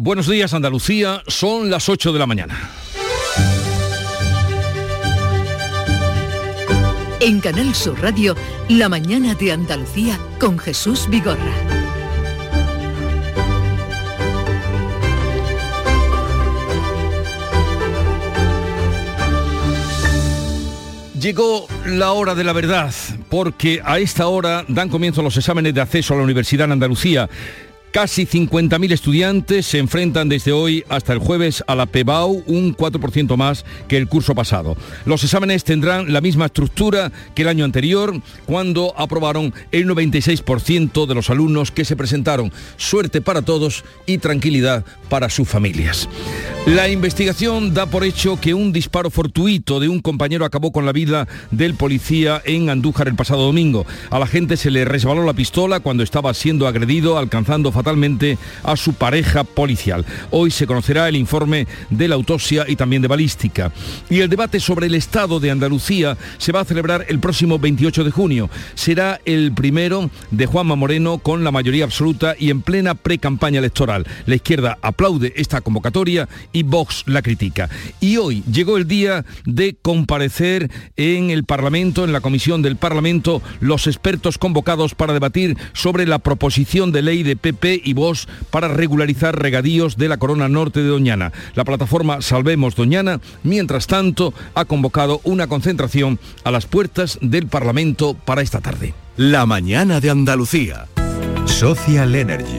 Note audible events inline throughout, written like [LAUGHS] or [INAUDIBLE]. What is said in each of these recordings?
Buenos días Andalucía, son las 8 de la mañana. En Canal Sur Radio, La mañana de Andalucía con Jesús Vigorra. Llegó la hora de la verdad, porque a esta hora dan comienzo los exámenes de acceso a la Universidad en Andalucía. Casi 50.000 estudiantes se enfrentan desde hoy hasta el jueves a la PEBAU, un 4% más que el curso pasado. Los exámenes tendrán la misma estructura que el año anterior, cuando aprobaron el 96% de los alumnos que se presentaron. Suerte para todos y tranquilidad para sus familias. La investigación da por hecho que un disparo fortuito de un compañero acabó con la vida del policía en Andújar el pasado domingo. A la gente se le resbaló la pistola cuando estaba siendo agredido, alcanzando fatalmente a su pareja policial. Hoy se conocerá el informe de la autopsia y también de balística. Y el debate sobre el estado de Andalucía se va a celebrar el próximo 28 de junio. Será el primero de Juanma Moreno con la mayoría absoluta y en plena pre-campaña electoral. La izquierda aplaude esta convocatoria y Vox la critica. Y hoy llegó el día de comparecer en el Parlamento, en la comisión del Parlamento, los expertos convocados para debatir sobre la proposición de ley de PP y Vox para regularizar regadíos de la corona norte de Doñana. La plataforma Salvemos Doñana, mientras tanto, ha convocado una concentración a las puertas del Parlamento para esta tarde. La mañana de Andalucía. Social Energy.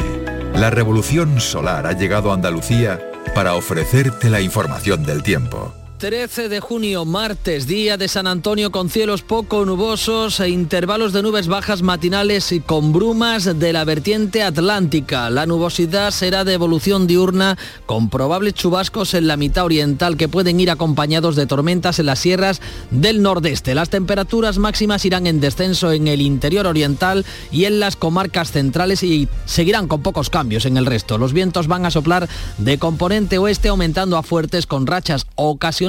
La revolución solar ha llegado a Andalucía para ofrecerte la información del tiempo. 13 de junio, martes, día de San Antonio con cielos poco nubosos e intervalos de nubes bajas matinales y con brumas de la vertiente atlántica. La nubosidad será de evolución diurna con probables chubascos en la mitad oriental que pueden ir acompañados de tormentas en las sierras del nordeste. Las temperaturas máximas irán en descenso en el interior oriental y en las comarcas centrales y seguirán con pocos cambios en el resto. Los vientos van a soplar de componente oeste aumentando a fuertes con rachas ocasionales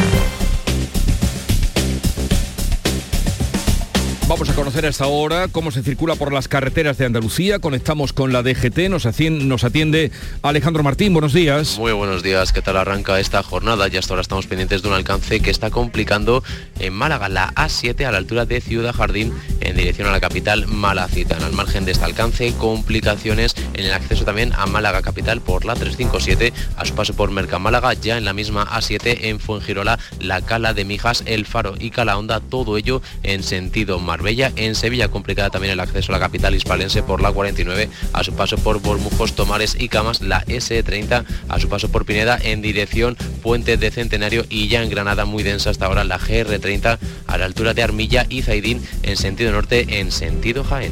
Vamos a conocer a esta hora cómo se circula por las carreteras de Andalucía. Conectamos con la DGT. Nos atiende, Alejandro Martín. Buenos días. Muy buenos días. ¿Qué tal arranca esta jornada? Ya hasta ahora estamos pendientes de un alcance que está complicando en Málaga, la A7 a la altura de Ciudad Jardín en dirección a la capital malacitana. Al margen de este alcance, complicaciones en el acceso también a Málaga capital por la 357 a su paso por Mercamálaga, ya en la misma A7 en Fuengirola, la Cala de Mijas, El Faro y Calahonda, todo ello en sentido mar Bella En Sevilla complicada también el acceso a la capital hispalense por la 49 a su paso por Bormujos, Tomares y Camas, la S30 a su paso por Pineda en dirección Puente de Centenario y ya en Granada muy densa hasta ahora la GR30 a la altura de Armilla y Zaidín en sentido norte en sentido Jaén.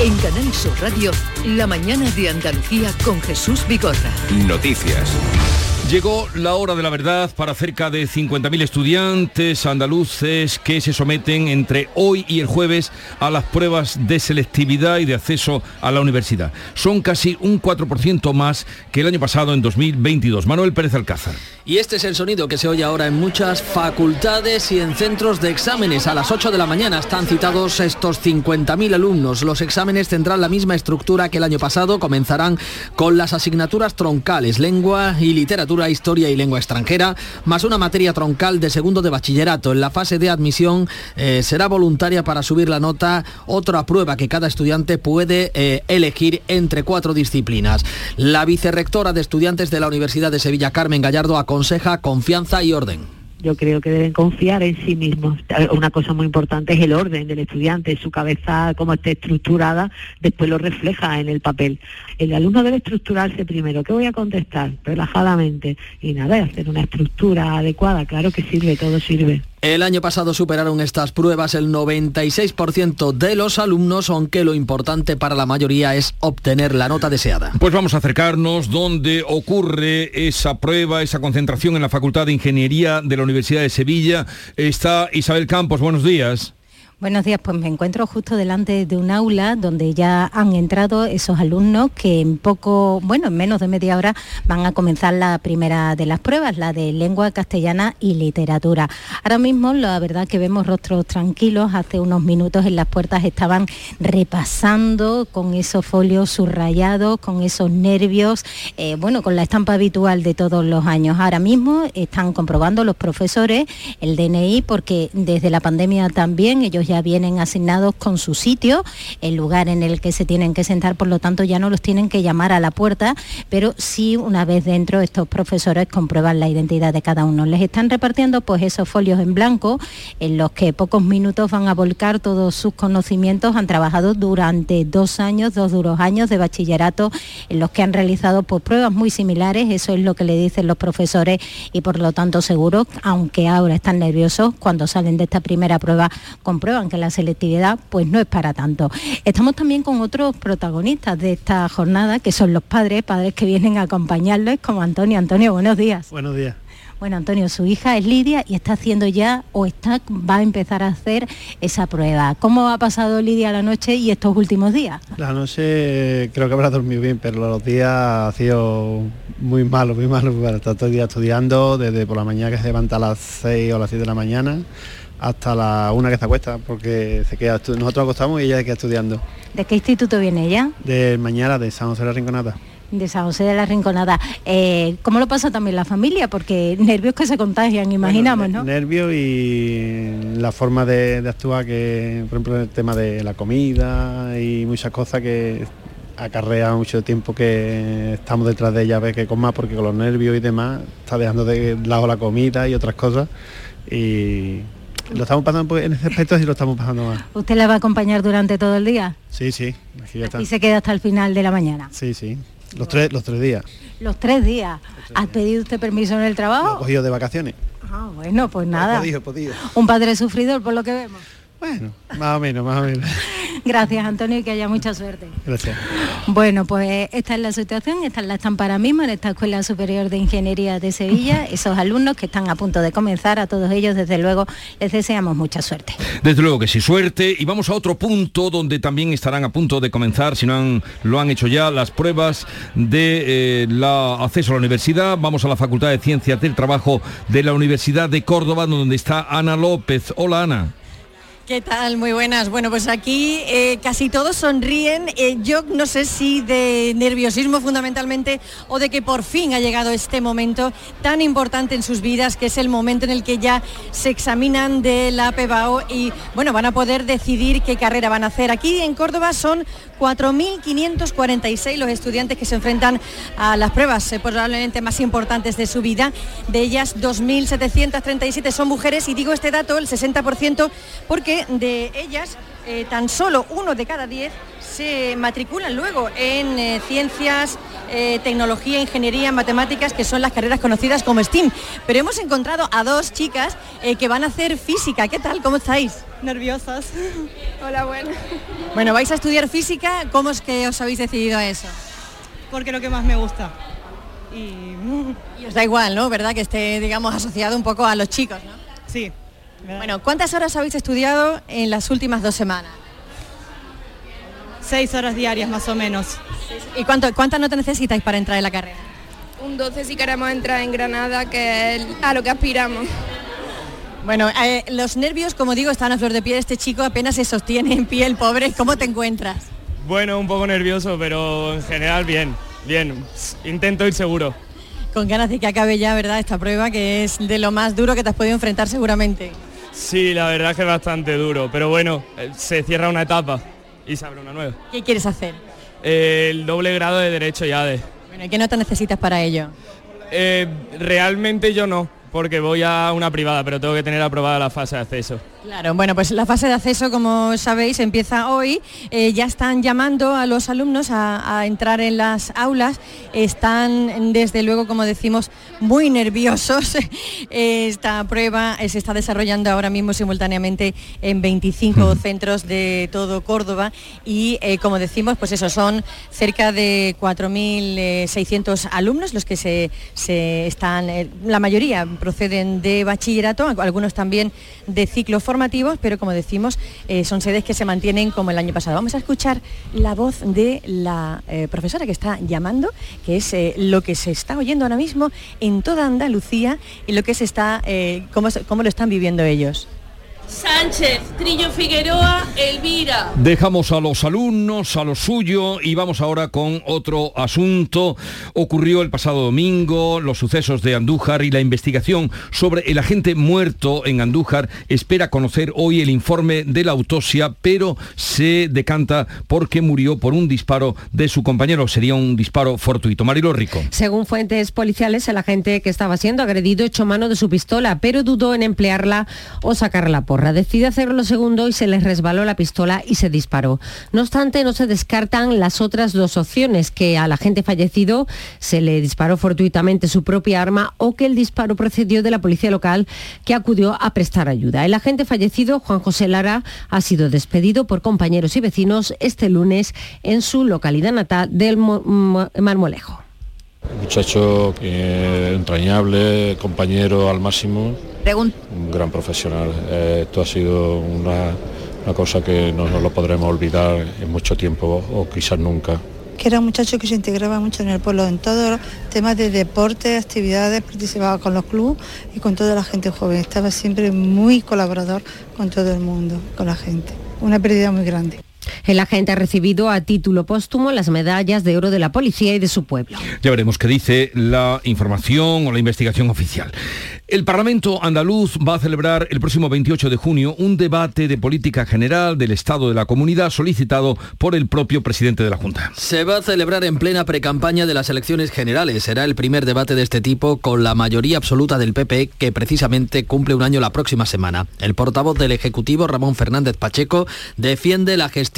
En Canal Sur Radio, la mañana de Andalucía con Jesús Bigorra. Noticias. Llegó la hora de la verdad para cerca de 50.000 estudiantes andaluces que se someten entre hoy y el jueves a las pruebas de selectividad y de acceso a la universidad. Son casi un 4% más que el año pasado en 2022. Manuel Pérez Alcázar. Y este es el sonido que se oye ahora en muchas facultades y en centros de exámenes. A las 8 de la mañana están citados estos 50.000 alumnos. Los exámenes tendrán la misma estructura que el año pasado. Comenzarán con las asignaturas troncales, lengua y literatura, historia y lengua extranjera, más una materia troncal de segundo de bachillerato. En la fase de admisión eh, será voluntaria para subir la nota otra prueba que cada estudiante puede eh, elegir entre cuatro disciplinas. La vicerrectora de estudiantes de la Universidad de Sevilla, Carmen Gallardo, ha aconseja confianza y orden yo creo que deben confiar en sí mismos. Una cosa muy importante es el orden del estudiante, su cabeza, como esté estructurada, después lo refleja en el papel. El alumno debe estructurarse primero. ¿Qué voy a contestar? Relajadamente. Y nada, hacer una estructura adecuada. Claro que sirve, todo sirve. El año pasado superaron estas pruebas el 96% de los alumnos, aunque lo importante para la mayoría es obtener la nota deseada. Pues vamos a acercarnos donde ocurre esa prueba, esa concentración en la Facultad de Ingeniería de la Universidad de Sevilla. Está Isabel Campos, buenos días. Buenos días, pues me encuentro justo delante de un aula donde ya han entrado esos alumnos que en poco, bueno, en menos de media hora van a comenzar la primera de las pruebas, la de lengua castellana y literatura. Ahora mismo la verdad que vemos rostros tranquilos, hace unos minutos en las puertas estaban repasando con esos folios subrayados, con esos nervios, eh, bueno, con la estampa habitual de todos los años. Ahora mismo están comprobando los profesores el DNI porque desde la pandemia también ellos ya vienen asignados con su sitio, el lugar en el que se tienen que sentar, por lo tanto ya no los tienen que llamar a la puerta, pero sí una vez dentro estos profesores comprueban la identidad de cada uno. Les están repartiendo pues esos folios en blanco en los que pocos minutos van a volcar todos sus conocimientos. Han trabajado durante dos años, dos duros años de bachillerato en los que han realizado pues, pruebas muy similares, eso es lo que le dicen los profesores y por lo tanto seguro, aunque ahora están nerviosos, cuando salen de esta primera prueba comprueban que la selectividad pues no es para tanto. Estamos también con otros protagonistas de esta jornada, que son los padres, padres que vienen a acompañarles, como Antonio. Antonio, buenos días. Buenos días. Bueno, Antonio, su hija es Lidia y está haciendo ya o está va a empezar a hacer esa prueba. ¿Cómo ha pasado Lidia la noche y estos últimos días? La noche creo que habrá dormido bien, pero los días ha sido muy malo, muy malo. está todo el día estudiando, desde por la mañana que se levanta a las 6 o las 7 de la mañana hasta la una que se acuesta, porque se queda nosotros acostamos y ella se queda estudiando. ¿De qué instituto viene ella? De mañana, de San José de la Rinconada. De San José de la Rinconada. Eh, ¿Cómo lo pasa también la familia? Porque nervios que se contagian, imaginamos, ¿no? Nervios y la forma de, actuar, que por ejemplo el tema de la comida y muchas cosas que acarrea mucho tiempo que estamos detrás de ella a ver que más porque con los nervios y demás está dejando de lado la comida y otras cosas y lo estamos pasando en ese aspecto y lo estamos pasando mal. ¿Usted la va a acompañar durante todo el día? Sí, sí. Y se queda hasta el final de la mañana. Sí, sí. Los tres, los tres días. Los tres días. ¿Ha pedido usted permiso en el trabajo? Lo cogido de vacaciones. Ah, bueno, pues nada. Un padre sufridor por lo que vemos. Bueno, más o menos, más o menos. [LAUGHS] Gracias, Antonio, y que haya mucha suerte. Gracias. Bueno, pues esta es la situación, esta es la estampa ahora mismo en esta Escuela Superior de Ingeniería de Sevilla. [LAUGHS] Esos alumnos que están a punto de comenzar, a todos ellos, desde luego, les deseamos mucha suerte. Desde luego que sí, suerte. Y vamos a otro punto donde también estarán a punto de comenzar, si no han, lo han hecho ya, las pruebas de eh, la acceso a la universidad. Vamos a la Facultad de Ciencias del Trabajo de la Universidad de Córdoba, donde está Ana López. Hola, Ana. ¿Qué tal? Muy buenas. Bueno, pues aquí eh, casi todos sonríen. Eh, yo no sé si de nerviosismo fundamentalmente o de que por fin ha llegado este momento tan importante en sus vidas, que es el momento en el que ya se examinan de la PBAO y bueno, van a poder decidir qué carrera van a hacer. Aquí en Córdoba son 4.546 los estudiantes que se enfrentan a las pruebas eh, probablemente más importantes de su vida. De ellas 2.737 son mujeres y digo este dato, el 60%, porque de ellas eh, tan solo uno de cada diez se matriculan luego en eh, ciencias, eh, tecnología, ingeniería, matemáticas, que son las carreras conocidas como STEAM. Pero hemos encontrado a dos chicas que van a hacer física. ¿Qué tal? ¿Cómo estáis? Nerviosas. [LAUGHS] Hola, bueno. [LAUGHS] Bueno, vais a estudiar física. ¿Cómo es que os habéis decidido a eso? Porque lo que más me gusta. Y... y os da igual, ¿no? ¿Verdad? Que esté, digamos, asociado un poco a los chicos, ¿no? Sí, bueno, ¿cuántas horas habéis estudiado en las últimas dos semanas? Seis horas diarias más o menos. ¿Y cuánto, cuántas no te necesitáis para entrar en la carrera? un 12 si queremos entrar en Granada, que es a lo que aspiramos. Bueno, eh, los nervios, como digo, están a flor de piel. Este chico apenas se sostiene en pie, el pobre. ¿Cómo te encuentras? Bueno, un poco nervioso, pero en general bien, bien. Intento ir seguro. Con ganas de que acabe ya, ¿verdad? Esta prueba que es de lo más duro que te has podido enfrentar seguramente. Sí, la verdad es que es bastante duro, pero bueno, eh, se cierra una etapa y se abre una nueva. ¿Qué quieres hacer? Eh, el doble grado de Derecho ya de... Bueno, ¿y qué nota necesitas para ello? Eh, realmente yo no, porque voy a una privada, pero tengo que tener aprobada la fase de acceso. Claro, bueno, pues la fase de acceso, como sabéis, empieza hoy. Eh, ya están llamando a los alumnos a, a, entrar en las aulas. Están, desde luego, como decimos, muy nerviosos. [LAUGHS] Esta prueba eh, se está desarrollando ahora mismo simultáneamente en 25 centros de todo Córdoba y, eh, como decimos, pues eso, son cerca de 4.600 alumnos los que se, se están, eh, la mayoría proceden de bachillerato, algunos también de ciclo formativos, pero como decimos, eh, son sedes que se mantienen como el año pasado. Vamos a escuchar la voz de la eh, profesora que está llamando, que es eh, lo que se está oyendo ahora mismo en toda Andalucía y lo que se está, cómo, cómo lo están viviendo ellos. Sánchez, Trillo Figueroa, Elvira. Dejamos a los alumnos, a lo suyo y vamos ahora con otro asunto. Ocurrió el pasado domingo los sucesos de Andújar y la investigación sobre el agente muerto en Andújar espera conocer hoy el informe de la autopsia, pero se decanta porque murió por un disparo de su compañero. Sería un disparo fortuito. Marilo Rico. Según fuentes policiales, el agente que estaba siendo agredido echó mano de su pistola, pero dudó en emplearla o sacarla por Decide hacerlo segundo y se le resbaló la pistola y se disparó. No obstante, no se descartan las otras dos opciones, que al agente fallecido se le disparó fortuitamente su propia arma o que el disparo procedió de la policía local que acudió a prestar ayuda. El agente fallecido, Juan José Lara, ha sido despedido por compañeros y vecinos este lunes en su localidad natal del Marmolejo. Muchacho eh, entrañable, compañero al máximo, Un gran profesional. Eh, esto ha sido una, una cosa que no nos lo podremos olvidar en mucho tiempo o quizás nunca. que era un muchacho que se integraba mucho en el pueblo, en todos los temas de deporte, actividades, participaba con los clubes y con toda la gente joven. Estaba siempre muy colaborador con todo el mundo, con la gente. Una pérdida muy grande. El agente ha recibido a título póstumo las medallas de oro de la policía y de su pueblo. Ya veremos qué dice la información o la investigación oficial. El Parlamento andaluz va a celebrar el próximo 28 de junio un debate de política general del Estado de la Comunidad solicitado por el propio presidente de la Junta. Se va a celebrar en plena precampaña de las elecciones generales. Será el primer debate de este tipo con la mayoría absoluta del PP que precisamente cumple un año la próxima semana. El portavoz del Ejecutivo, Ramón Fernández Pacheco, defiende la gestión,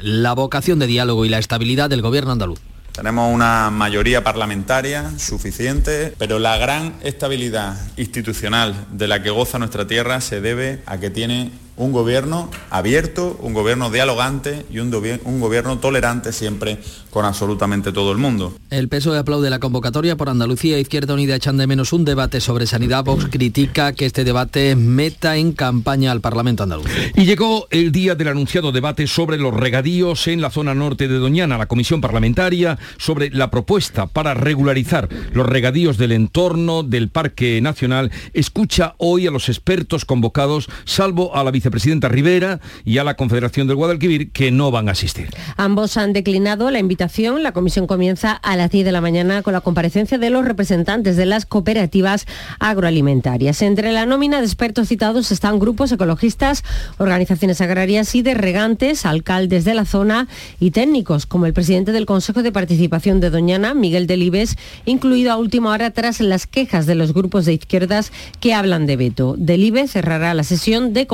la vocación de diálogo y la estabilidad del gobierno andaluz. Tenemos una mayoría parlamentaria suficiente, pero la gran estabilidad institucional de la que goza nuestra tierra se debe a que tiene un gobierno abierto, un gobierno dialogante y un, un, gobierno tolerante siempre con absolutamente todo el mundo. El PSOE aplaude la convocatoria por Andalucía Izquierda Unida echan de menos un debate sobre sanidad. Vox critica que este debate meta en campaña al Parlamento andaluz. Y llegó el día del anunciado debate sobre los regadíos en la zona norte de Doñana. La comisión parlamentaria sobre la propuesta para regularizar los regadíos del entorno del Parque Nacional escucha hoy a los expertos convocados, salvo a la vicepresidenta Rivera y a la Confederación del Guadalquivir, que no van a asistir. Ambos han declinado la invitación. La comisión comienza a las 10 de la mañana con la comparecencia de los representantes de las cooperativas agroalimentarias. Entre la nómina de expertos citados están grupos ecologistas, organizaciones agrarias y de regantes, alcaldes de la zona y técnicos, como el presidente del Consejo de Participación de Doñana, Miguel Delibes, incluido a última hora tras las quejas de los grupos de izquierdas que hablan de veto. Delibes cerrará la sesión de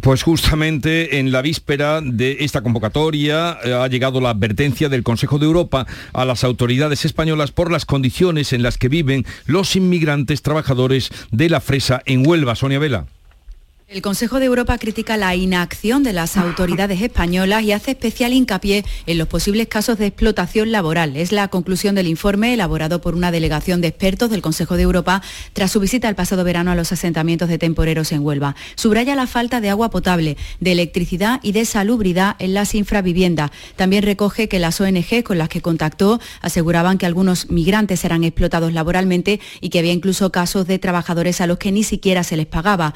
Pues justamente en la víspera de esta convocatoria eh, ha llegado la advertencia del Consejo de Europa a las autoridades españolas por las condiciones en las que viven los inmigrantes trabajadores de la fresa en Huelva. Sonia Vela. El Consejo de Europa critica la inacción de las autoridades españolas y hace especial hincapié en los posibles casos de explotación laboral. Es la conclusión del informe elaborado por una delegación de expertos del Consejo de Europa tras su visita el pasado verano a los asentamientos de temporeros en Huelva. Subraya la falta de agua potable, de electricidad y de salubridad en las infraviviendas. También recoge que las ONG con las que contactó aseguraban que algunos migrantes eran explotados laboralmente y que había incluso casos de trabajadores a los que ni siquiera se les pagaba.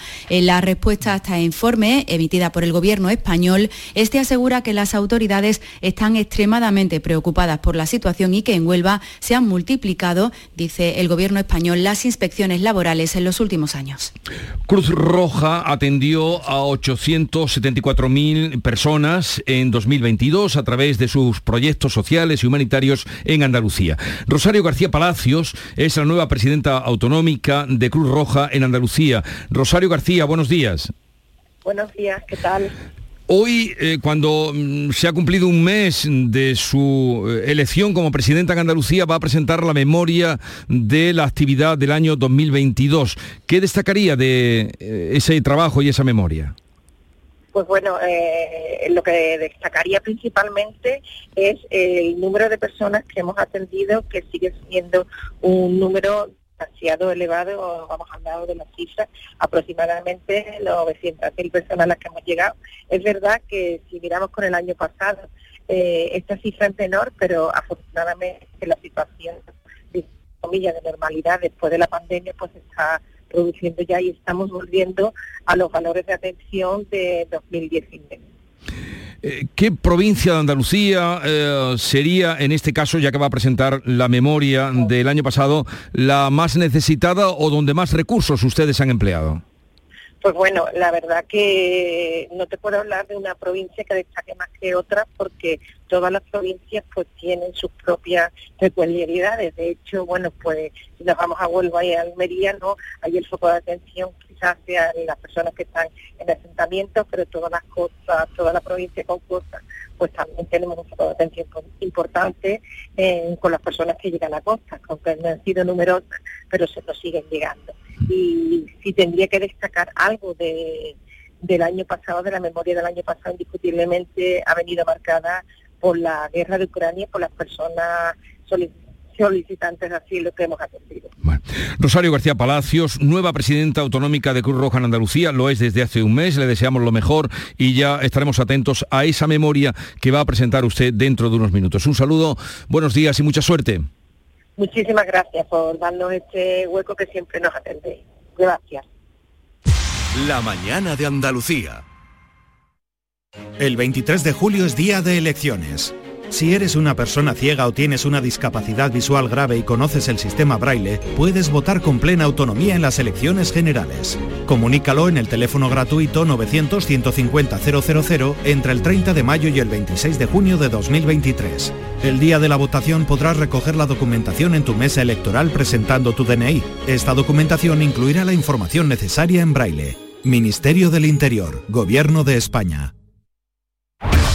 Respuesta a este informe, emitida por el Gobierno español, este asegura que las autoridades están extremadamente preocupadas por la situación y que en Huelva se han multiplicado, dice el Gobierno español, las inspecciones laborales en los últimos años. Cruz Roja atendió a 874.000 personas en 2022 a través de sus proyectos sociales y humanitarios en Andalucía. Rosario García Palacios es la nueva presidenta autonómica de Cruz Roja en Andalucía. Rosario García, buenos días. Buenos días, ¿qué tal? Hoy, eh, cuando mm, se ha cumplido un mes de su eh, elección como presidenta en Andalucía, va a presentar la memoria de la actividad del año 2022. ¿Qué destacaría de eh, ese trabajo y esa memoria? Pues bueno, lo que destacaría principalmente es el número de personas que hemos atendido, que sigue siendo un número demasiado elevado, vamos lado de las cifras, aproximadamente 900.000 personas a las que hemos llegado. Es verdad que si miramos con el año pasado, eh, esta cifra es menor, pero afortunadamente la situación de comillas de normalidad después de la pandemia pues está produciendo ya y estamos volviendo a los valores de atención de 2019. Eh, ¿Qué provincia de Andalucía eh, sería, en este caso, ya que va a presentar la memoria del año pasado, la más necesitada o donde más recursos ustedes han empleado? Pues bueno, la verdad que no te puedo hablar de una provincia que destaque más que otra porque todas las provincias pues tienen sus propias peculiaridades. De hecho, bueno, pues si nos vamos a Huelva y a Almería, ¿no? Hay el foco de atención quizás sea las personas que están en asentamientos, pero todas las costas, toda la provincia con costas, pues también tenemos un foco de atención importante eh, con las personas que llegan a costas, aunque no han sido numerosas, pero se nos siguen llegando. Y si tendría que destacar algo de, del año pasado, de la memoria del año pasado, indiscutiblemente ha venido marcada por la guerra de Ucrania, por las personas solicitantes de asilo que hemos atendido. Rosario García Palacios, nueva presidenta autonómica de Cruz Roja en Andalucía, lo es desde hace un mes, le deseamos lo mejor y ya estaremos atentos a esa memoria que va a presentar usted dentro de unos minutos. Un saludo, buenos días y mucha suerte. Muchísimas gracias por darnos este hueco que siempre nos atendéis. Gracias. La mañana de Andalucía. El 23 de julio es día de elecciones. Si eres una persona ciega o tienes una discapacidad visual grave y conoces el sistema braille, puedes votar con plena autonomía en las elecciones generales. Comunícalo en el teléfono gratuito 900-150-000 entre el 30 de mayo y el 26 de junio de 2023. El día de la votación podrás recoger la documentación en tu mesa electoral presentando tu DNI. Esta documentación incluirá la información necesaria en braille. Ministerio del Interior, Gobierno de España.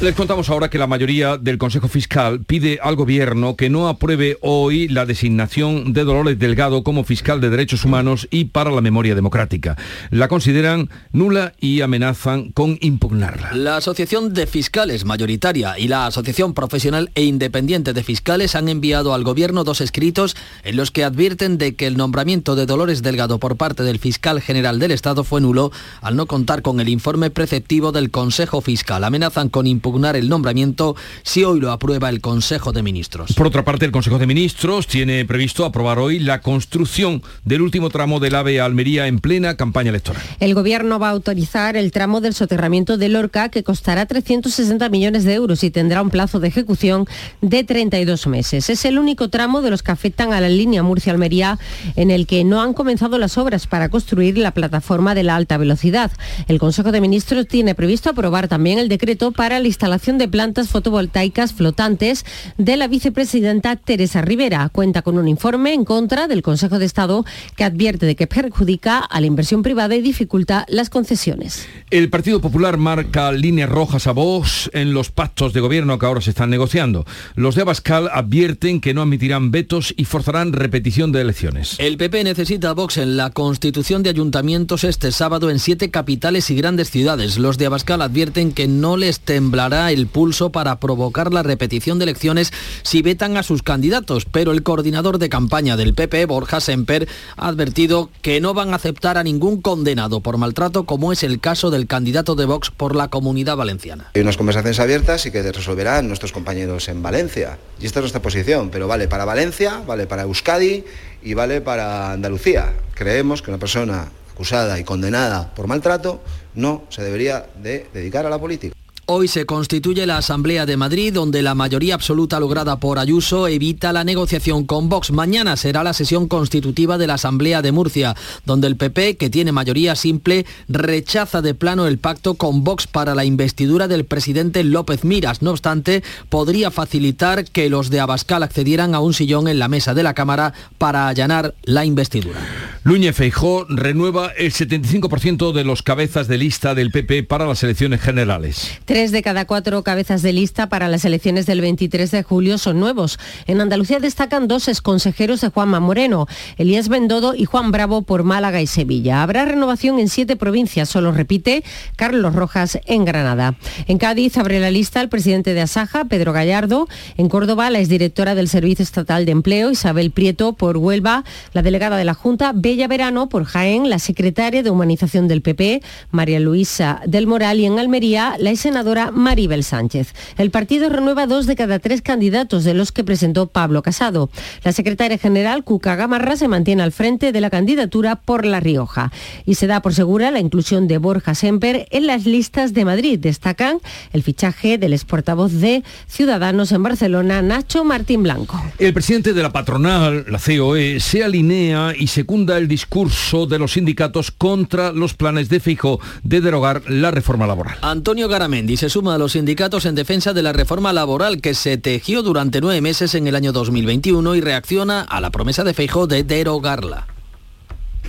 Les contamos ahora que la mayoría del Consejo Fiscal pide al Gobierno que no apruebe hoy la designación de Dolores Delgado como fiscal de Derechos Humanos y para la memoria democrática. La consideran nula y amenazan con impugnarla. La Asociación de Fiscales Mayoritaria y la Asociación Profesional e Independiente de Fiscales han enviado al Gobierno dos escritos en los que advierten de que el nombramiento de Dolores Delgado por parte del fiscal general del Estado fue nulo al no contar con el informe preceptivo del Consejo Fiscal. Amenazan con impugnar el nombramiento si hoy lo aprueba el Consejo de Ministros. Por otra parte, el Consejo de Ministros tiene previsto aprobar hoy la construcción del último tramo del AVE a Almería en plena campaña electoral. El Gobierno va a autorizar el tramo del soterramiento de Lorca que costará 360 millones de euros y tendrá un plazo de ejecución de 32 meses. Es el único tramo de los que afectan a la línea Murcia-Almería en el que no han comenzado las obras para construir la plataforma de la alta velocidad. El Consejo de Ministros tiene previsto aprobar también el decreto para el instalación de plantas fotovoltaicas flotantes de la vicepresidenta Teresa Rivera. Cuenta con un informe en contra del Consejo de Estado que advierte de que perjudica a la inversión privada y dificulta las concesiones. El Partido Popular marca líneas rojas a Vox en los pactos de gobierno que ahora se están negociando. Los de Abascal advierten que no admitirán vetos y forzarán repetición de elecciones. El PP necesita a Vox en la constitución de ayuntamientos este sábado en siete capitales y grandes ciudades. Los de Abascal advierten que no les el pulso para provocar la repetición de elecciones si vetan a sus candidatos, pero el coordinador de campaña del PP, Borja Semper, ha advertido que no van a aceptar a ningún condenado por maltrato, como es el caso del candidato de Vox por la comunidad valenciana. Hay unas conversaciones abiertas y que resolverán nuestros compañeros en Valencia. Y esta es nuestra posición, pero vale para Valencia, vale para Euskadi y vale para Andalucía. Creemos que una persona acusada y condenada por maltrato no se debería de dedicar a la política. Hoy se constituye la Asamblea de Madrid, donde la mayoría absoluta lograda por Ayuso evita la negociación con Vox. Mañana será la sesión constitutiva de la Asamblea de Murcia, donde el PP, que tiene mayoría simple, rechaza de plano el pacto con Vox para la investidura del presidente López Miras. No obstante, podría facilitar que los de Abascal accedieran a un sillón en la mesa de la Cámara para allanar la investidura. Núñez Feijó renueva el 75% de los cabezas de lista del PP para las elecciones generales. Tres de cada cuatro cabezas de lista para las elecciones del 23 de julio son nuevos. En Andalucía destacan dos exconsejeros de Juanma Moreno, Elías Bendodo y Juan Bravo por Málaga y Sevilla. Habrá renovación en siete provincias, solo repite Carlos Rojas en Granada. En Cádiz abre la lista el presidente de Asaja, Pedro Gallardo. En Córdoba, la exdirectora del Servicio Estatal de Empleo, Isabel Prieto, por Huelva, la delegada de la Junta, Bella Verano, por Jaén, la secretaria de Humanización del PP, María Luisa del Moral, y en Almería, la senadora Maribel Sánchez. El partido renueva dos de cada tres candidatos de los que presentó Pablo Casado. La secretaria general, Cuca Gamarra, se mantiene al frente de la candidatura por La Rioja. Y se da por segura la inclusión de Borja Semper en las listas de Madrid. Destacan el fichaje del exportavoz de Ciudadanos en Barcelona, Nacho Martín Blanco. El presidente de la patronal, la COE, se alinea y secunda el discurso de los sindicatos contra los planes de Fijo de derogar la reforma laboral. Antonio Garamendi se suma a los sindicatos en defensa de la reforma laboral que se tejió durante nueve meses en el año 2021 y reacciona a la promesa de Feijó de derogarla.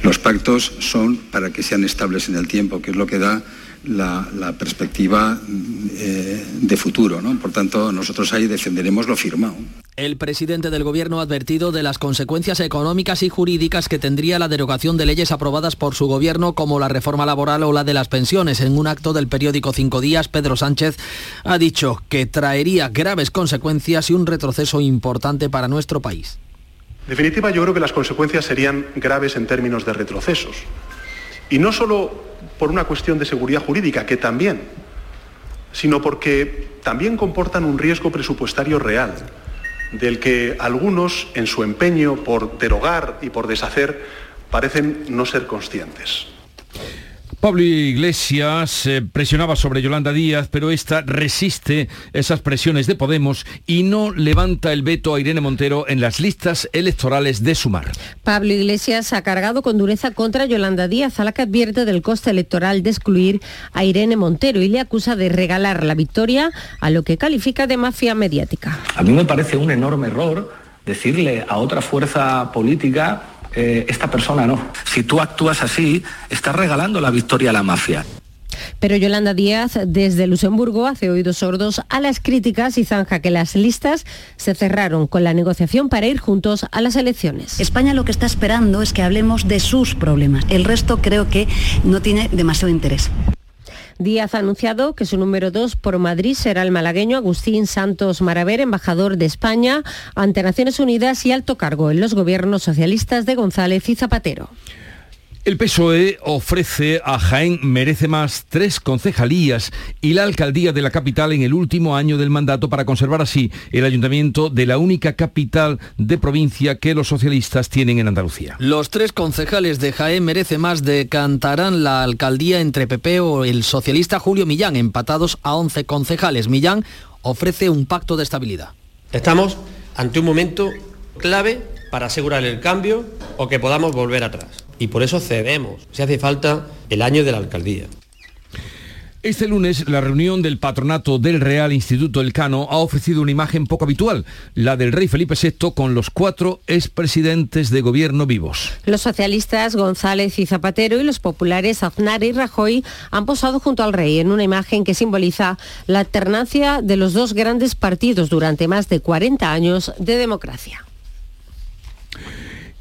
Los pactos son para que sean estables en el tiempo, que es lo que da la, la perspectiva eh, de futuro. ¿no? Por tanto, nosotros ahí defenderemos lo firmado. El presidente del gobierno ha advertido de las consecuencias económicas y jurídicas que tendría la derogación de leyes aprobadas por su gobierno como la reforma laboral o la de las pensiones. En un acto del periódico Cinco Días, Pedro Sánchez ha dicho que traería graves consecuencias y un retroceso importante para nuestro país. En definitiva, yo creo que las consecuencias serían graves en términos de retrocesos. Y no solo por una cuestión de seguridad jurídica, que también, sino porque también comportan un riesgo presupuestario real del que algunos, en su empeño por derogar y por deshacer, parecen no ser conscientes. Pablo Iglesias eh, presionaba sobre Yolanda Díaz, pero esta resiste esas presiones de Podemos y no levanta el veto a Irene Montero en las listas electorales de Sumar. Pablo Iglesias ha cargado con dureza contra Yolanda Díaz, a la que advierte del coste electoral de excluir a Irene Montero y le acusa de regalar la victoria a lo que califica de mafia mediática. A mí me parece un enorme error decirle a otra fuerza política eh, esta persona no. Si tú actúas así, estás regalando la victoria a la mafia. Pero Yolanda Díaz desde Luxemburgo hace oídos sordos a las críticas y zanja que las listas se cerraron con la negociación para ir juntos a las elecciones. España lo que está esperando es que hablemos de sus problemas. El resto creo que no tiene demasiado interés. Díaz ha anunciado que su número dos por Madrid será el malagueño Agustín Santos Maraver, embajador de España ante Naciones Unidas y alto cargo en los gobiernos socialistas de González y Zapatero. El PSOE ofrece a Jaén Merece Más tres concejalías y la alcaldía de la capital en el último año del mandato para conservar así el ayuntamiento de la única capital de provincia que los socialistas tienen en Andalucía. Los tres concejales de Jaén Merece Más decantarán la alcaldía entre PP o el socialista Julio Millán, empatados a 11 concejales. Millán ofrece un pacto de estabilidad. Estamos ante un momento clave para asegurar el cambio o que podamos volver atrás y por eso cedemos, si hace falta, el año de la alcaldía. Este lunes la reunión del patronato del Real Instituto Elcano ha ofrecido una imagen poco habitual, la del rey Felipe VI con los cuatro expresidentes de gobierno vivos. Los socialistas González y Zapatero y los populares Aznar y Rajoy han posado junto al rey en una imagen que simboliza la alternancia de los dos grandes partidos durante más de 40 años de democracia.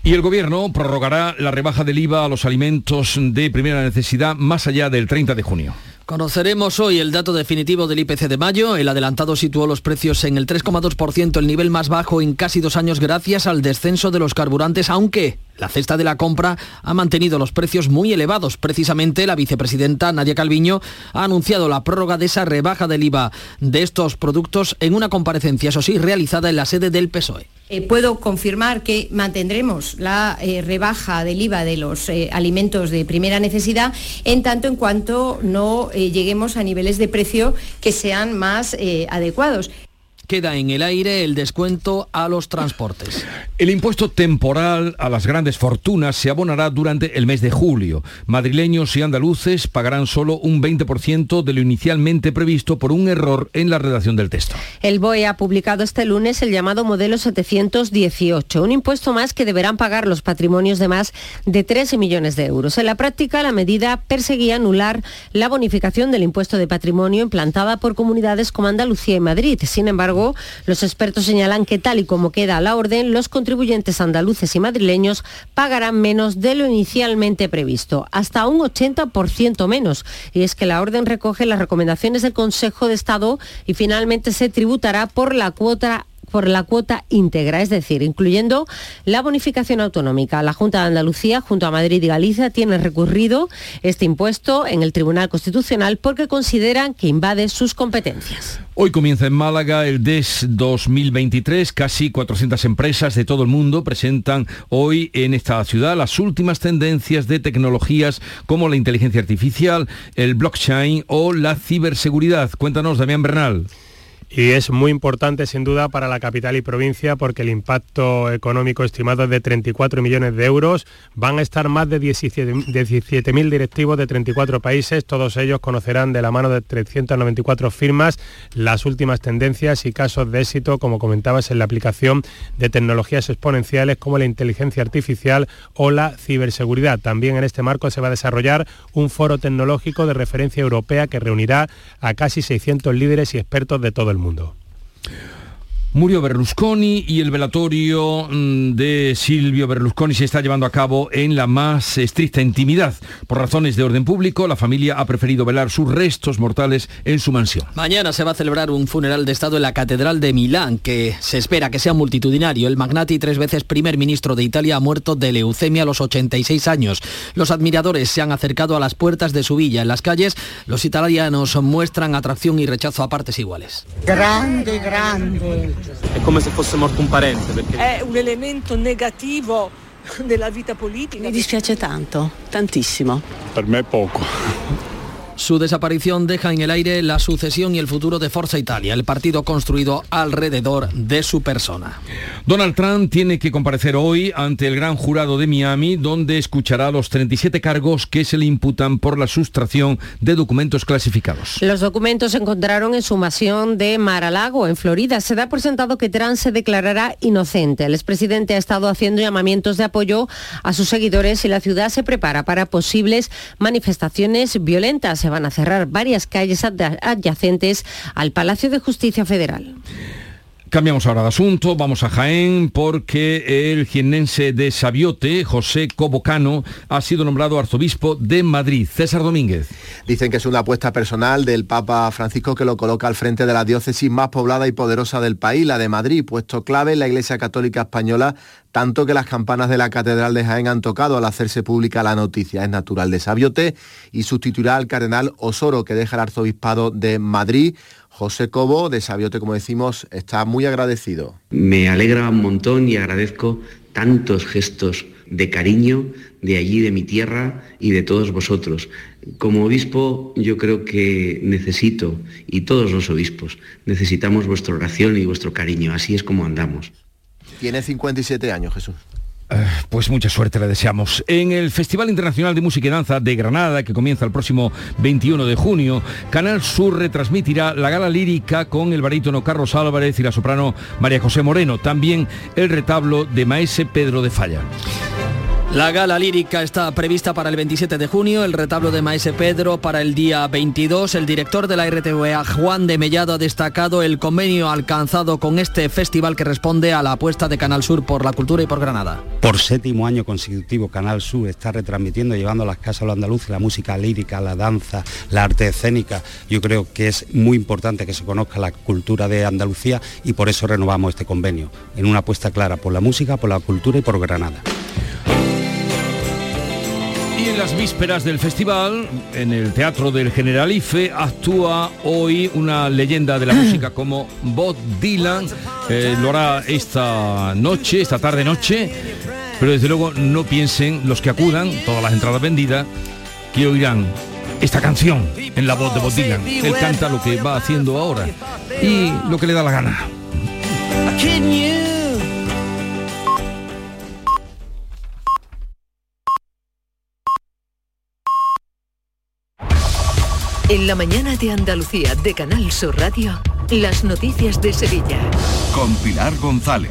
Y el Gobierno prorrogará la rebaja del IVA a los alimentos de primera necesidad más allá del 30 de junio. Conoceremos hoy el dato definitivo del IPC de mayo. El adelantado situó los precios en el 3,2%, el nivel más bajo en casi dos años gracias al descenso de los carburantes, aunque la cesta de la compra ha mantenido los precios muy elevados. Precisamente la vicepresidenta Nadia Calviño ha anunciado la prórroga de esa rebaja del IVA de estos productos en una comparecencia, eso sí, realizada en la sede del PSOE. Eh, puedo confirmar que mantendremos la eh, rebaja del IVA de los eh, alimentos de primera necesidad en tanto en cuanto no lleguemos a niveles de precio que sean más adecuados queda en el aire el descuento a los transportes. El impuesto temporal a las grandes fortunas se abonará durante el mes de julio. Madrileños y andaluces pagarán solo un 20% de lo inicialmente previsto por un error en la redacción del texto. El BOE ha publicado este lunes el llamado modelo 718, un impuesto más que deberán pagar los patrimonios de más de 13 millones de euros. En la práctica, la medida perseguía anular la bonificación del impuesto de patrimonio implantada por comunidades como Andalucía y Madrid. Sin embargo, los expertos señalan que tal y como queda la orden, los contribuyentes andaluces y madrileños pagarán menos de lo inicialmente previsto, hasta un 80% menos. Y es que la orden recoge las recomendaciones del Consejo de Estado y finalmente se tributará por la cuota por la cuota íntegra, es decir, incluyendo la bonificación autonómica. La Junta de Andalucía, junto a Madrid y Galicia, tiene recurrido este impuesto en el Tribunal Constitucional porque consideran que invade sus competencias. Hoy comienza en Málaga el DES 2023. Casi 400 empresas de todo el mundo presentan hoy en esta ciudad las últimas tendencias de tecnologías como la inteligencia artificial, el blockchain o la ciberseguridad. Cuéntanos, Damián Bernal y es muy importante sin duda para la capital y provincia porque el impacto económico estimado es de 34 millones de euros. Van a estar más de 17.000 directivos de 34 países, todos ellos conocerán de la mano de 394 firmas las últimas tendencias y casos de éxito, como comentabas, en la aplicación de tecnologías exponenciales como la inteligencia artificial o la ciberseguridad. También en este marco se va a desarrollar un foro tecnológico de referencia europea que reunirá a casi 600 líderes y expertos de todo el mundo mundo. Murió Berlusconi y el velatorio mm, de Silvio Berlusconi se está llevando a cabo en la más estricta intimidad. Por razones de orden público, la familia ha preferido velar sus restos mortales en su mansión. Mañana se va a celebrar un funeral de Estado en la Catedral de Milán, que se espera que sea multitudinario. El magnate y tres veces primer ministro de Italia ha muerto de leucemia a los 86 años. Los admiradores se han acercado a las puertas de su villa. En las calles, los italianos muestran atracción y rechazo a partes iguales. Grande, grande. È come se fosse morto un parente. Perché... È un elemento negativo della vita politica. Mi dispiace tanto, tantissimo. Per me poco. Su desaparición deja en el aire la sucesión y el futuro de Forza Italia, el partido construido alrededor de su persona. Donald Trump tiene que comparecer hoy ante el gran jurado de Miami, donde escuchará los 37 cargos que se le imputan por la sustracción de documentos clasificados. Los documentos se encontraron en su mansión de Mar-a-Lago, en Florida. Se da por sentado que Trump se declarará inocente. El expresidente ha estado haciendo llamamientos de apoyo a sus seguidores y la ciudad se prepara para posibles manifestaciones violentas se van a cerrar varias calles adyacentes al Palacio de Justicia Federal. Cambiamos ahora de asunto, vamos a Jaén porque el jiennense de Sabiote, José Cobocano, ha sido nombrado arzobispo de Madrid. César Domínguez. Dicen que es una apuesta personal del Papa Francisco que lo coloca al frente de la diócesis más poblada y poderosa del país, la de Madrid, puesto clave en la Iglesia Católica Española, tanto que las campanas de la Catedral de Jaén han tocado al hacerse pública la noticia. Es natural de Sabiote y sustituirá al cardenal Osoro, que deja el arzobispado de Madrid. José Cobo, de Sabiote, como decimos, está muy agradecido. Me alegra un montón y agradezco tantos gestos de cariño de allí, de mi tierra y de todos vosotros. Como obispo yo creo que necesito, y todos los obispos, necesitamos vuestra oración y vuestro cariño. Así es como andamos. Tiene 57 años, Jesús. Pues mucha suerte le deseamos. En el Festival Internacional de Música y Danza de Granada, que comienza el próximo 21 de junio, Canal Sur retransmitirá la gala lírica con el barítono Carlos Álvarez y la soprano María José Moreno, también el retablo de Maese Pedro de Falla. La gala lírica está prevista para el 27 de junio, el retablo de Maese Pedro para el día 22. El director de la RTVA, Juan de Mellado, ha destacado el convenio alcanzado con este festival que responde a la apuesta de Canal Sur por la cultura y por Granada. Por séptimo año consecutivo, Canal Sur está retransmitiendo, llevando a las casas a los andaluces la música lírica, la danza, la arte escénica. Yo creo que es muy importante que se conozca la cultura de Andalucía y por eso renovamos este convenio, en una apuesta clara por la música, por la cultura y por Granada. Y en las vísperas del festival, en el Teatro del Generalife, actúa hoy una leyenda de la música [CLEARS THROAT] como Bob Dylan. Eh, lo hará esta noche, esta tarde-noche. Pero desde luego no piensen los que acudan, todas las entradas vendidas, que oirán esta canción en la voz de Bob Dylan. Él canta lo que va haciendo ahora y lo que le da la gana. En la mañana de Andalucía de Canal Sur Radio, las noticias de Sevilla. Con Pilar González.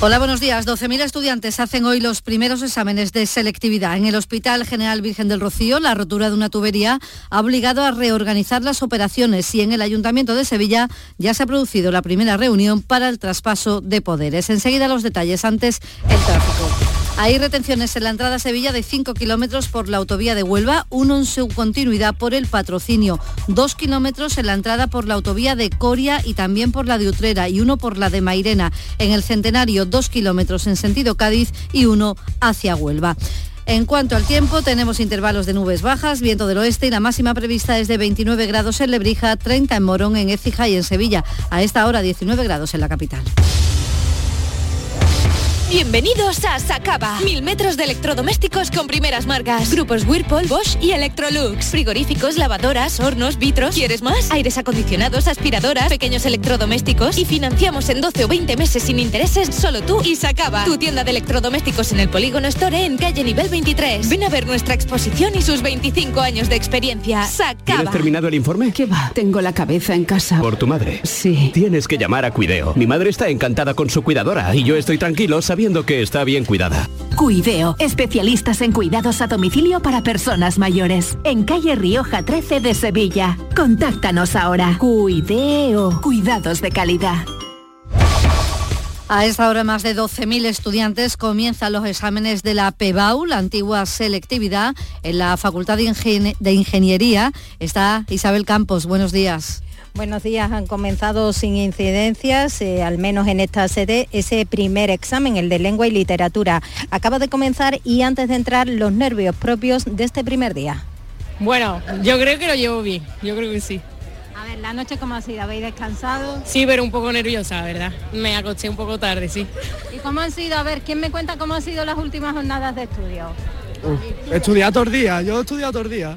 Hola, buenos días. 12.000 estudiantes hacen hoy los primeros exámenes de selectividad. En el Hospital General Virgen del Rocío, la rotura de una tubería ha obligado a reorganizar las operaciones y en el Ayuntamiento de Sevilla ya se ha producido la primera reunión para el traspaso de poderes. Enseguida los detalles, antes el tráfico. Hay retenciones en la entrada a Sevilla de 5 kilómetros por la autovía de Huelva, uno en su continuidad por el patrocinio, dos kilómetros en la entrada por la autovía de Coria y también por la de Utrera y uno por la de Mairena. En el Centenario, dos kilómetros en sentido Cádiz y uno hacia Huelva. En cuanto al tiempo, tenemos intervalos de nubes bajas, viento del oeste y la máxima prevista es de 29 grados en Lebrija, 30 en Morón, en Écija y en Sevilla. A esta hora 19 grados en la capital. Bienvenidos a Sacaba. Mil metros de electrodomésticos con primeras marcas. Grupos Whirlpool, Bosch y Electrolux. Frigoríficos, lavadoras, hornos, vitros. ¿Quieres más? Aires acondicionados, aspiradoras, pequeños electrodomésticos. Y financiamos en 12 o 20 meses sin intereses solo tú y Sacaba. Tu tienda de electrodomésticos en el Polígono Store en calle nivel 23. Ven a ver nuestra exposición y sus 25 años de experiencia. Sacaba. ¿Tienes terminado el informe? ¿Qué va? Tengo la cabeza en casa. ¿Por tu madre? Sí. Tienes que llamar a Cuideo. Mi madre está encantada con su cuidadora y yo estoy tranquilo sabiendo que está bien cuidada. Cuideo, especialistas en cuidados a domicilio para personas mayores. En calle Rioja 13 de Sevilla. Contáctanos ahora. Cuideo, cuidados de calidad. A esta hora más de 12.000 estudiantes comienzan los exámenes de la PEBAU, la antigua selectividad, en la Facultad de, Ingen de Ingeniería. Está Isabel Campos, buenos días. Buenos días, han comenzado sin incidencias, eh, al menos en esta sede, ese primer examen, el de lengua y literatura. Acaba de comenzar y antes de entrar los nervios propios de este primer día. Bueno, yo creo que lo llevo bien, yo creo que sí. A ver, ¿la noche cómo ha sido? ¿Habéis descansado? Sí, pero un poco nerviosa, ¿verdad? Me acosté un poco tarde, sí. ¿Y cómo han sido? A ver, ¿quién me cuenta cómo han sido las últimas jornadas de estudio? He estudiado todos los días, yo he estudiado todos los días.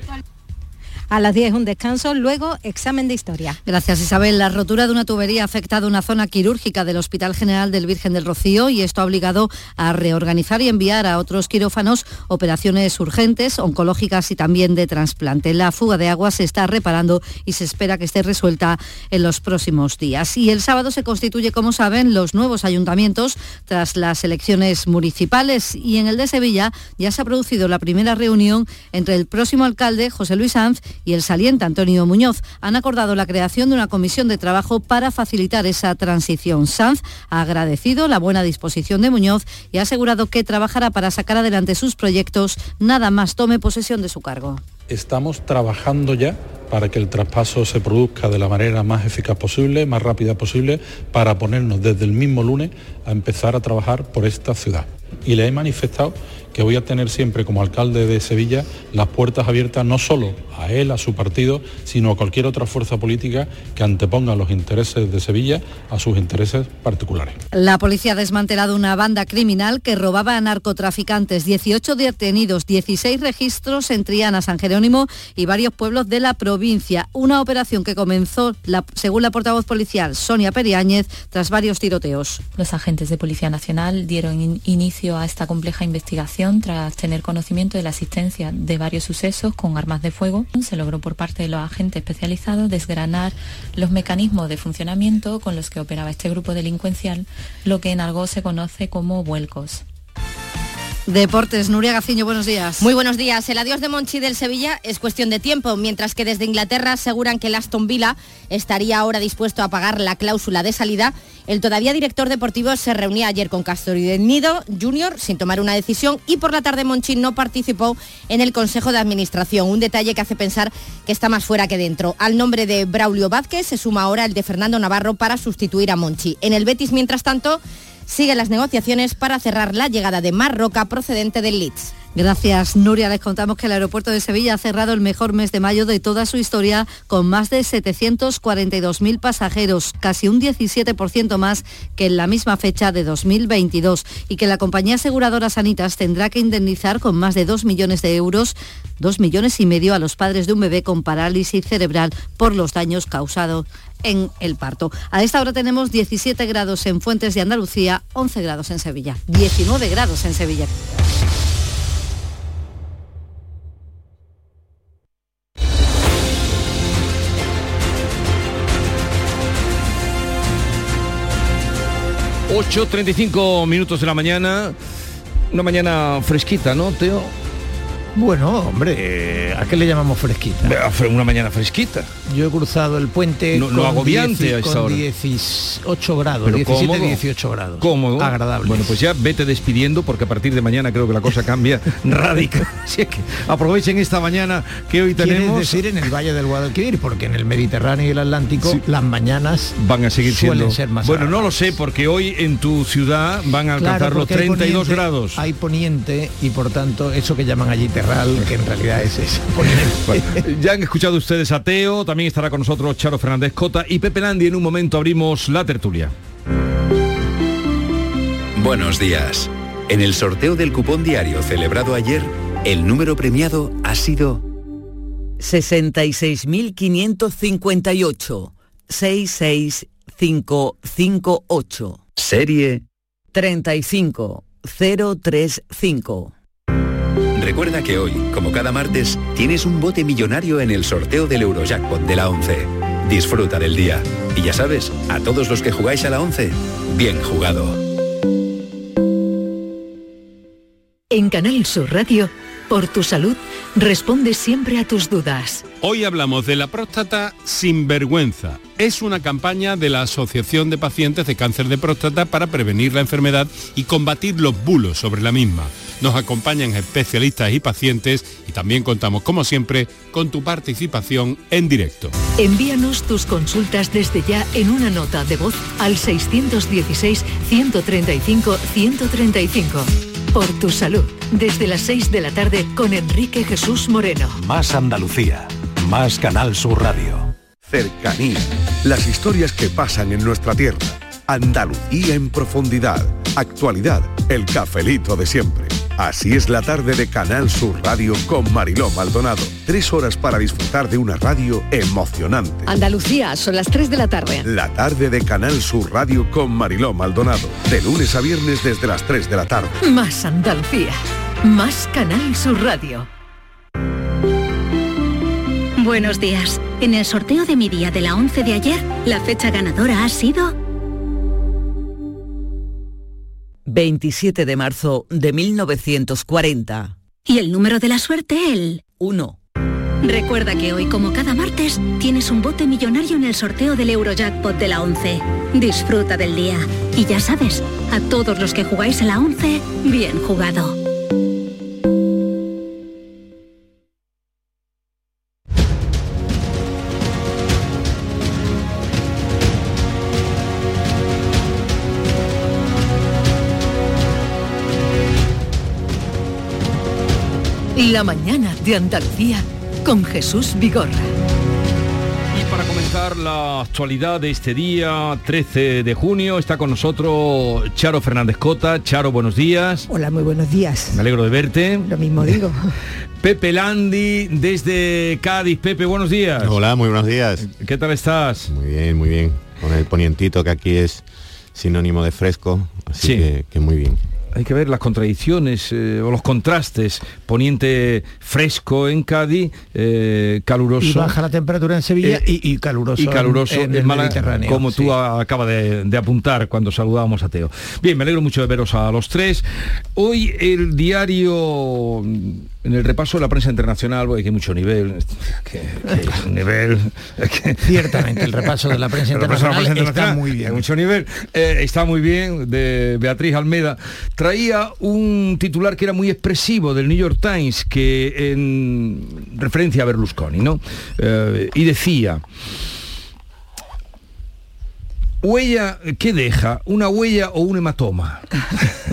A las 10 un descanso, luego examen de historia. Gracias Isabel. La rotura de una tubería ha afectado una zona quirúrgica del Hospital General del Virgen del Rocío y esto ha obligado a reorganizar y enviar a otros quirófanos operaciones urgentes, oncológicas y también de trasplante. La fuga de agua se está reparando y se espera que esté resuelta en los próximos días. Y el sábado se constituye, como saben, los nuevos ayuntamientos tras las elecciones municipales y en el de Sevilla ya se ha producido la primera reunión entre el próximo alcalde, José Luis Sanz, y el saliente Antonio Muñoz han acordado la creación de una comisión de trabajo para facilitar esa transición. Sanz ha agradecido la buena disposición de Muñoz y ha asegurado que trabajará para sacar adelante sus proyectos nada más tome posesión de su cargo. Estamos trabajando ya para que el traspaso se produzca de la manera más eficaz posible, más rápida posible, para ponernos desde el mismo lunes a empezar a trabajar por esta ciudad. Y le he manifestado que voy a tener siempre como alcalde de Sevilla las puertas abiertas no solo a él, a su partido, sino a cualquier otra fuerza política que anteponga los intereses de Sevilla a sus intereses particulares. La policía ha desmantelado una banda criminal que robaba a narcotraficantes, 18 detenidos, 16 registros en Triana, San Jerónimo y varios pueblos de la provincia. Una operación que comenzó, la, según la portavoz policial Sonia Periáñez, tras varios tiroteos. Los agentes de Policía Nacional dieron in inicio a esta compleja investigación tras tener conocimiento de la existencia de varios sucesos con armas de fuego. Se logró por parte de los agentes especializados desgranar los mecanismos de funcionamiento con los que operaba este grupo delincuencial, lo que en algo se conoce como vuelcos. Deportes, Nuria Gaciño, buenos días. Muy buenos días. El adiós de Monchi del Sevilla es cuestión de tiempo, mientras que desde Inglaterra aseguran que el Aston Villa estaría ahora dispuesto a pagar la cláusula de salida. El todavía director deportivo se reunía ayer con Nido Jr. sin tomar una decisión y por la tarde Monchi no participó en el Consejo de Administración, un detalle que hace pensar que está más fuera que dentro. Al nombre de Braulio Vázquez se suma ahora el de Fernando Navarro para sustituir a Monchi. En el Betis, mientras tanto, siguen las negociaciones para cerrar la llegada de Marroca procedente del Leeds. Gracias, Nuria. Les contamos que el aeropuerto de Sevilla ha cerrado el mejor mes de mayo de toda su historia con más de 742.000 pasajeros, casi un 17% más que en la misma fecha de 2022 y que la compañía aseguradora Sanitas tendrá que indemnizar con más de 2 millones de euros, 2 millones y medio a los padres de un bebé con parálisis cerebral por los daños causados en el parto. A esta hora tenemos 17 grados en Fuentes de Andalucía, 11 grados en Sevilla, 19 grados en Sevilla. 8.35 minutos de la mañana. Una mañana fresquita, ¿no, Teo? Bueno, hombre, ¿a qué le llamamos fresquita? Una mañana fresquita. Yo he cruzado el puente no, con, agobiante 10, con 18 grados, 17, cómodo, 18 grados. Cómodo. Agradable. Bueno, pues ya vete despidiendo porque a partir de mañana creo que la cosa cambia [LAUGHS] radical. Así que aprovechen esta mañana que hoy tenemos. decir en el Valle del Guadalquivir, porque en el Mediterráneo y el Atlántico sí. las mañanas van a seguir suelen siendo ser más Bueno, agradables. no lo sé porque hoy en tu ciudad van a alcanzar claro, los 32 hay poniente, grados. Hay poniente y por tanto eso que llaman allí terral, que en realidad es eso. [LAUGHS] [LAUGHS] Bueno, ya han escuchado ustedes a Teo, también estará con nosotros Charo Fernández Cota y Pepe Landi. En un momento abrimos la tertulia. Buenos días. En el sorteo del cupón diario celebrado ayer, el número premiado ha sido 66.558 66558. serie 35035. Recuerda que hoy, como cada martes, tienes un bote millonario en el sorteo del Eurojackpot de la 11. Disfruta del día. Y ya sabes, a todos los que jugáis a la 11, bien jugado. En Canal Sur Radio, por tu salud, responde siempre a tus dudas. Hoy hablamos de la próstata sin vergüenza. Es una campaña de la Asociación de Pacientes de Cáncer de Próstata para prevenir la enfermedad y combatir los bulos sobre la misma. Nos acompañan especialistas y pacientes y también contamos, como siempre, con tu participación en directo. Envíanos tus consultas desde ya en una nota de voz al 616-135-135. Por tu salud, desde las 6 de la tarde con Enrique Jesús Moreno. Más Andalucía, más Canal Sur Radio. Cercanía. Las historias que pasan en nuestra tierra. Andalucía en profundidad. Actualidad. El cafelito de siempre. Así es la tarde de Canal Sur Radio con Mariló Maldonado. Tres horas para disfrutar de una radio emocionante. Andalucía, son las 3 de la tarde. La tarde de Canal Sur Radio con Mariló Maldonado. De lunes a viernes desde las 3 de la tarde. Más Andalucía, más Canal Sur Radio. Buenos días. En el sorteo de mi día de la 11 de ayer, la fecha ganadora ha sido 27 de marzo de 1940. y el número de la suerte el 1. Recuerda que hoy, como cada martes, tienes un bote millonario en el sorteo del Eurojackpot de la 11. Disfruta del día. Y ya sabes, a todos los que jugáis a la 11, bien jugado. La mañana de Andalucía con Jesús Vigorra. Y para comenzar la actualidad de este día, 13 de junio, está con nosotros Charo Fernández Cota. Charo, buenos días. Hola, muy buenos días. Me alegro de verte. Lo mismo digo. [LAUGHS] Pepe Landi desde Cádiz. Pepe, buenos días. Hola, muy buenos días. ¿Qué tal estás? Muy bien, muy bien. Con el ponientito que aquí es sinónimo de fresco, así Sí. que, que muy bien. Hay que ver las contradicciones eh, o los contrastes. Poniente fresco en Cádiz, eh, caluroso. Y baja la temperatura en Sevilla Eh, y, y caluroso, y caluroso en, en en el Málaga, Mediterráneo. como sí. tú acabas de, de apuntar cuando saludábamos a Teo. Bien, me alegro mucho de veros a los tres. Hoy el diario, en el repaso de la prensa internacional, hay que mucho nivel, que, que nivel... que- Ciertamente, el repaso de la prensa [LAUGHS] de la internacional prensa está internacional, muy bien. mucho nivel, Eh, está muy bien, de Beatriz Almeda. Traía un titular que era muy expresivo del New York Times, que en referencia a Berlusconi, ¿no? Eh, y decía, huella, ¿qué deja? ¿Una huella o un hematoma? [LAUGHS]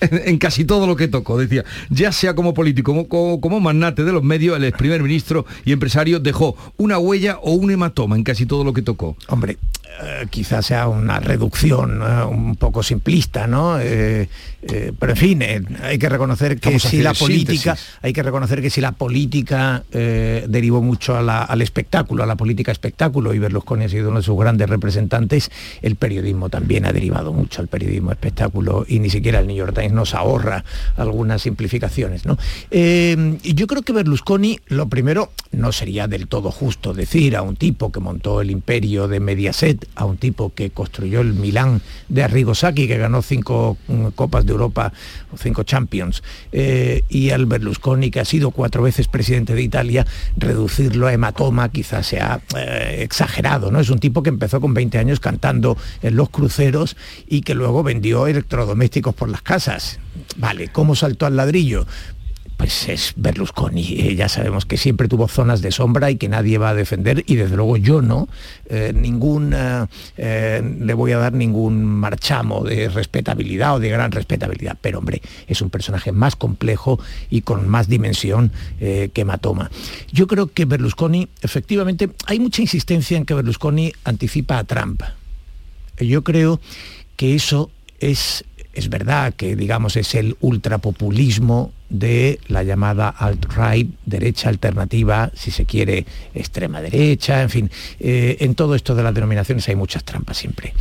en, [LAUGHS] en casi todo lo que tocó, decía, ya sea como político, como, como, como magnate de los medios, el ex primer ministro y empresario dejó una huella o un hematoma en casi todo lo que tocó. Hombre, eh, quizás sea una reducción eh, un poco simplista, ¿no? Eh, pero en fin, hay que reconocer que si la política, síntesis. hay que reconocer que si la política derivó mucho a la- al espectáculo, a la política espectáculo, y Berlusconi ha sido uno de sus grandes representantes, el periodismo también ha derivado mucho al periodismo espectáculo y ni siquiera el New York Times nos ahorra algunas simplificaciones, ¿no? Eh, yo creo que Berlusconi, lo primero, no sería del todo justo decir a un tipo que montó el imperio de Mediaset, a un tipo que construyó el Milán de Arrigo Sacchi, que ganó cinco mm, Copas de Europa o cinco Champions, eh, y al Berlusconi, que ha sido cuatro veces presidente de Italia, reducirlo a hematoma quizás sea eh, exagerado, ¿no? Es un tipo que empezó con 20 años cantando en los cruceros y que luego vendió electrodomésticos por las casas. Vale, ¿cómo saltó al ladrillo? pues es Berlusconi. Eh, ya sabemos que siempre tuvo zonas de sombra y que nadie va a defender y desde luego yo no. Eh, ningún, eh, le voy a dar ningún marchamo de respetabilidad o de gran respetabilidad. Pero hombre, es un personaje más complejo y con más dimensión que Matoma. Yo creo que Berlusconi, efectivamente, hay mucha insistencia en que Berlusconi anticipa a Trump. Yo creo que eso es, es verdad, que digamos es el ultrapopulismo de la llamada alt-right, derecha alternativa, si se quiere, extrema derecha, en fin, eh, en todo esto de las denominaciones hay muchas trampas siempre.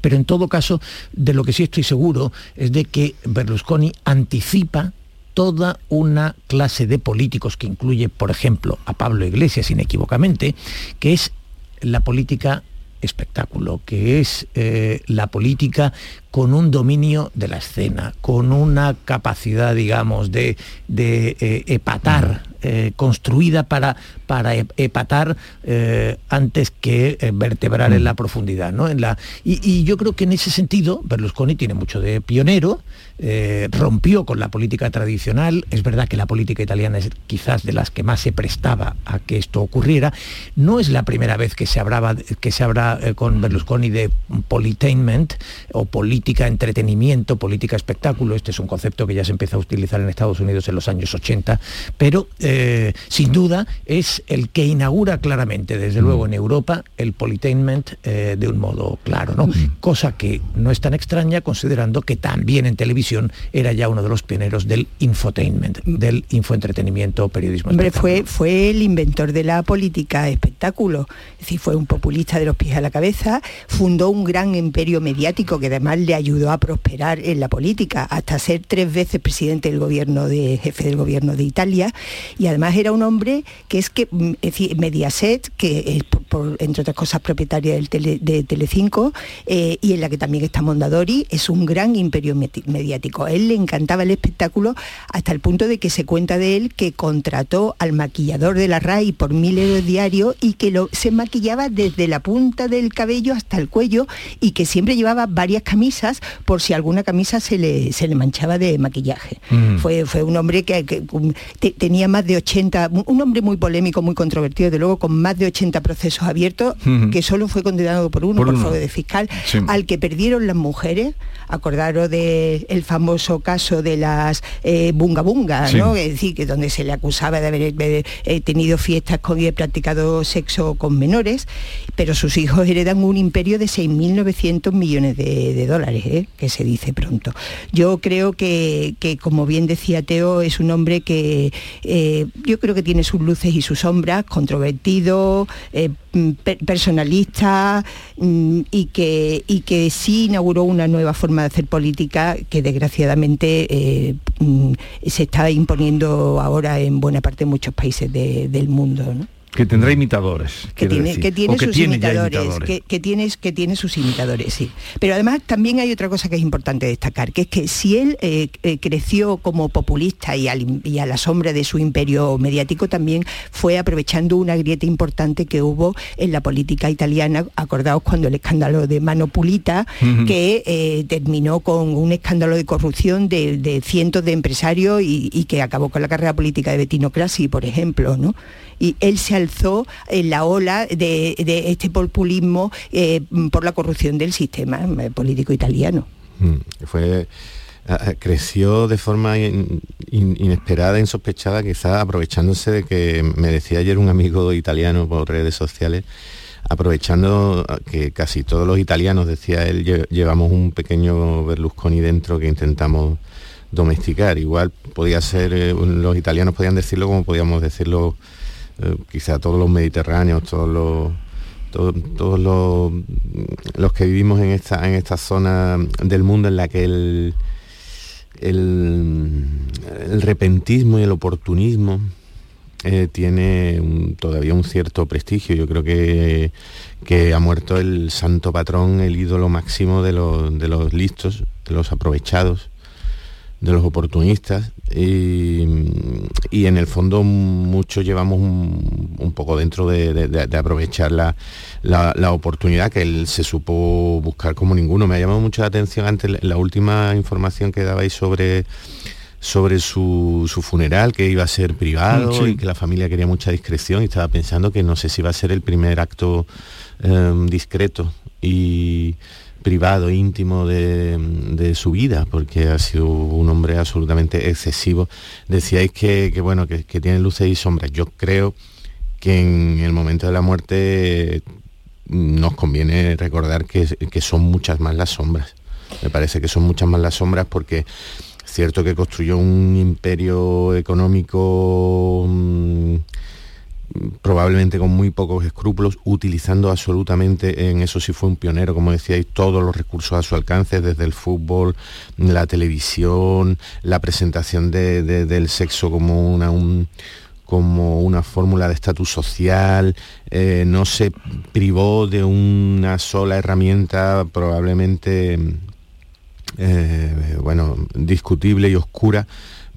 Pero en todo caso, de lo que sí estoy seguro es de que Berlusconi anticipa toda una clase de políticos que incluye, por ejemplo, a Pablo Iglesias inequívocamente, que es la política espectáculo, que es eh, la política con un dominio de la escena, con una capacidad, digamos, de, de eh, epatar, eh, construida para, para epatar eh, antes que eh, vertebrar en la profundidad. ¿no? En la, y, y yo creo que en ese sentido Berlusconi tiene mucho de pionero, rompió con la política tradicional, es verdad que la política italiana es quizás de las que más se prestaba a que esto ocurriera, no es la primera vez que se hablaba, que se habla con Berlusconi de politainment o política entretenimiento, política espectáculo, este es un concepto que ya se empieza a utilizar en Estados Unidos en los años 80, pero eh, sin duda es el que inaugura claramente, desde luego en Europa, el politainment eh, de un modo claro, ¿no? Cosa que no es tan extraña considerando que también en televisión era ya uno de los pioneros del infotainment, del infoentretenimiento, periodismo. Hombre, fue, fue el inventor de la política espectáculo, es decir, fue un populista de los pies a la cabeza, fundó un gran imperio mediático que además le ayudó a prosperar en la política, hasta ser tres veces presidente del gobierno de jefe del gobierno de Italia, y además era un hombre que es que, mm, Mediaset, que es entre otras cosas propietaria del tele- de Telecinco, eh, y en la que también está Mondadori, es un gran imperio mediático. Él le encantaba el espectáculo hasta el punto de que se cuenta de él que contrató al maquillador de la RAI por mil euros diarios y que se maquillaba desde la punta del cabello hasta el cuello y que siempre llevaba varias camisas por si alguna camisa se le, se le manchaba de maquillaje. Mm. Fue, fue un hombre que, que, te- tenía más de 80, un hombre muy polémico, muy controvertido, de luego con más de 80 procesos abiertos, que solo fue condenado por uno, Por por, uno. fraude fiscal, Sí. al que perdieron las mujeres. Acordaros del famoso caso de las eh, bunga bunga, Sí. ¿no? Es decir, que donde se le acusaba de haber, eh, tenido fiestas con y practicado sexo con menores, pero sus hijos heredan un imperio de 6.900 millones de, de dólares, ¿eh? que se dice pronto. Yo creo que, que, como bien decía Teo, es un hombre que eh, yo creo que tiene sus luces y sus sombras, controvertido, eh, mm, per- personalista mm, y, que, y que sí inauguró una nueva forma de hacer política que desgraciadamente mm, se está imponiendo ahora en buena parte de muchos países de- del mundo. Que tendrá imitadores. que tiene, decir. que tiene que sus tiene imitadores, Que, que tiene, que tiene sus imitadores, sí. Pero además también hay otra cosa que es importante destacar, que es que si él eh, eh, creció como populista y, al- y a la sombra de su imperio mediático, también fue aprovechando una grieta importante que hubo en la política italiana, acordaos cuando el escándalo de Mano Pulita, que eh, terminó con un escándalo de corrupción de, de cientos de empresarios y, y que acabó con la carrera política de Bettino Craxi, por ejemplo, ¿no? Y él se en la ola de, de este populismo eh, por la corrupción del sistema eh, político italiano. Mm, Fue ah, ah, creció de forma in- in- inesperada, insospechada, quizás aprovechándose de que me decía ayer un amigo italiano por redes sociales, aprovechando ah, que casi todos los italianos, decía él, lle- llevamos un pequeño Berlusconi dentro que intentamos domesticar. Igual podía ser, eh, los italianos podían decirlo como podíamos decirlo eh, quizá todos los mediterráneos, todos los to- todos los, los que vivimos en esta en esta zona del mundo en la que el el, el repentismo y el oportunismo eh, tiene todavía un cierto prestigio. Yo creo que, que ha muerto el santo patrón, el ídolo máximo de los, de los listos, de los aprovechados, de los oportunistas. Y, y en el fondo muchos llevamos un, un poco dentro de, de- de- de aprovechar la, la- la oportunidad que él se supo buscar como ninguno. Me ha llamado mucho la atención antes la- última información que dabais sobre sobre su, su funeral, que iba a ser privado sí. y que la familia quería mucha discreción y estaba pensando que no sé si va a ser el primer acto em, discreto y privado, íntimo de, su vida, porque ha sido un hombre absolutamente excesivo. Decíais que, bueno, que, tiene luces y sombras. Yo creo que en el momento de la muerte mm, nos conviene recordar que, que son muchas más las sombras. Me parece que son muchas más las sombras porque cierto que construyó un imperio económico mm, probablemente con muy pocos escrúpulos, utilizando absolutamente, en eso sí fue un pionero, como decíais, todos los recursos a su alcance, desde el fútbol, la televisión, la presentación de- de- del sexo como una, un- como una fórmula de estatus social, eh, no se privó de una sola herramienta probablemente eh, bueno, discutible y oscura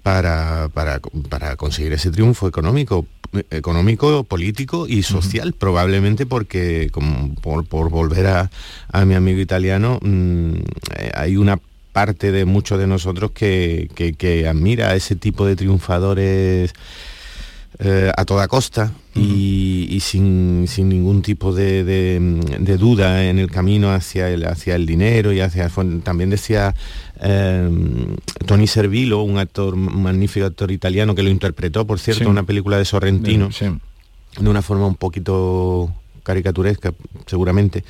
para, para- para conseguir ese triunfo económico, económico, político y social, probablemente porque, como por, por volver a, a mi amigo italiano, mm, eh, hay una parte de muchos de nosotros que, que- que admira a ese tipo de triunfadores eh, a toda costa y, y sin, sin ningún tipo de, de- de duda en el camino hacia el, hacia el dinero y hacia... También decía eh, Tony Servillo, un actor, un magnífico actor italiano que lo interpretó, por cierto, Sí. en una película de Sorrentino, Sí. de una forma un poquito caricaturesca, seguramente,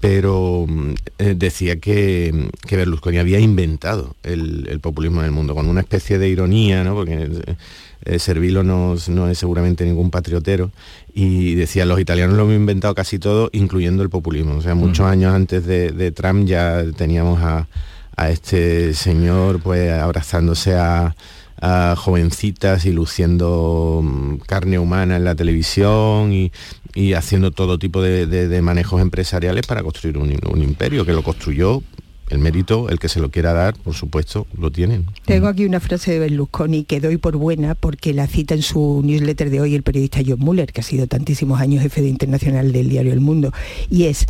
pero mm, eh, decía que, que Berlusconi había inventado el, el populismo en el mundo, con una especie de ironía, ¿no? porque eh, Servilo no, no es seguramente ningún patriotero, y decía, los italianos lo hemos inventado casi todo, incluyendo el populismo. O sea, muchos años antes de, de Trump ya teníamos a, a este señor pues abrazándose a, a jovencitas y luciendo mm, carne humana en la televisión y, y haciendo todo tipo de, de- de manejos empresariales para construir un, un imperio que lo construyó. El mérito, el que se lo quiera dar, por supuesto, lo tienen. Tengo aquí una frase de Berlusconi que doy por buena porque la cita en su newsletter de hoy el periodista John Muller, que ha sido tantísimos años jefe de internacional del diario El Mundo, y es,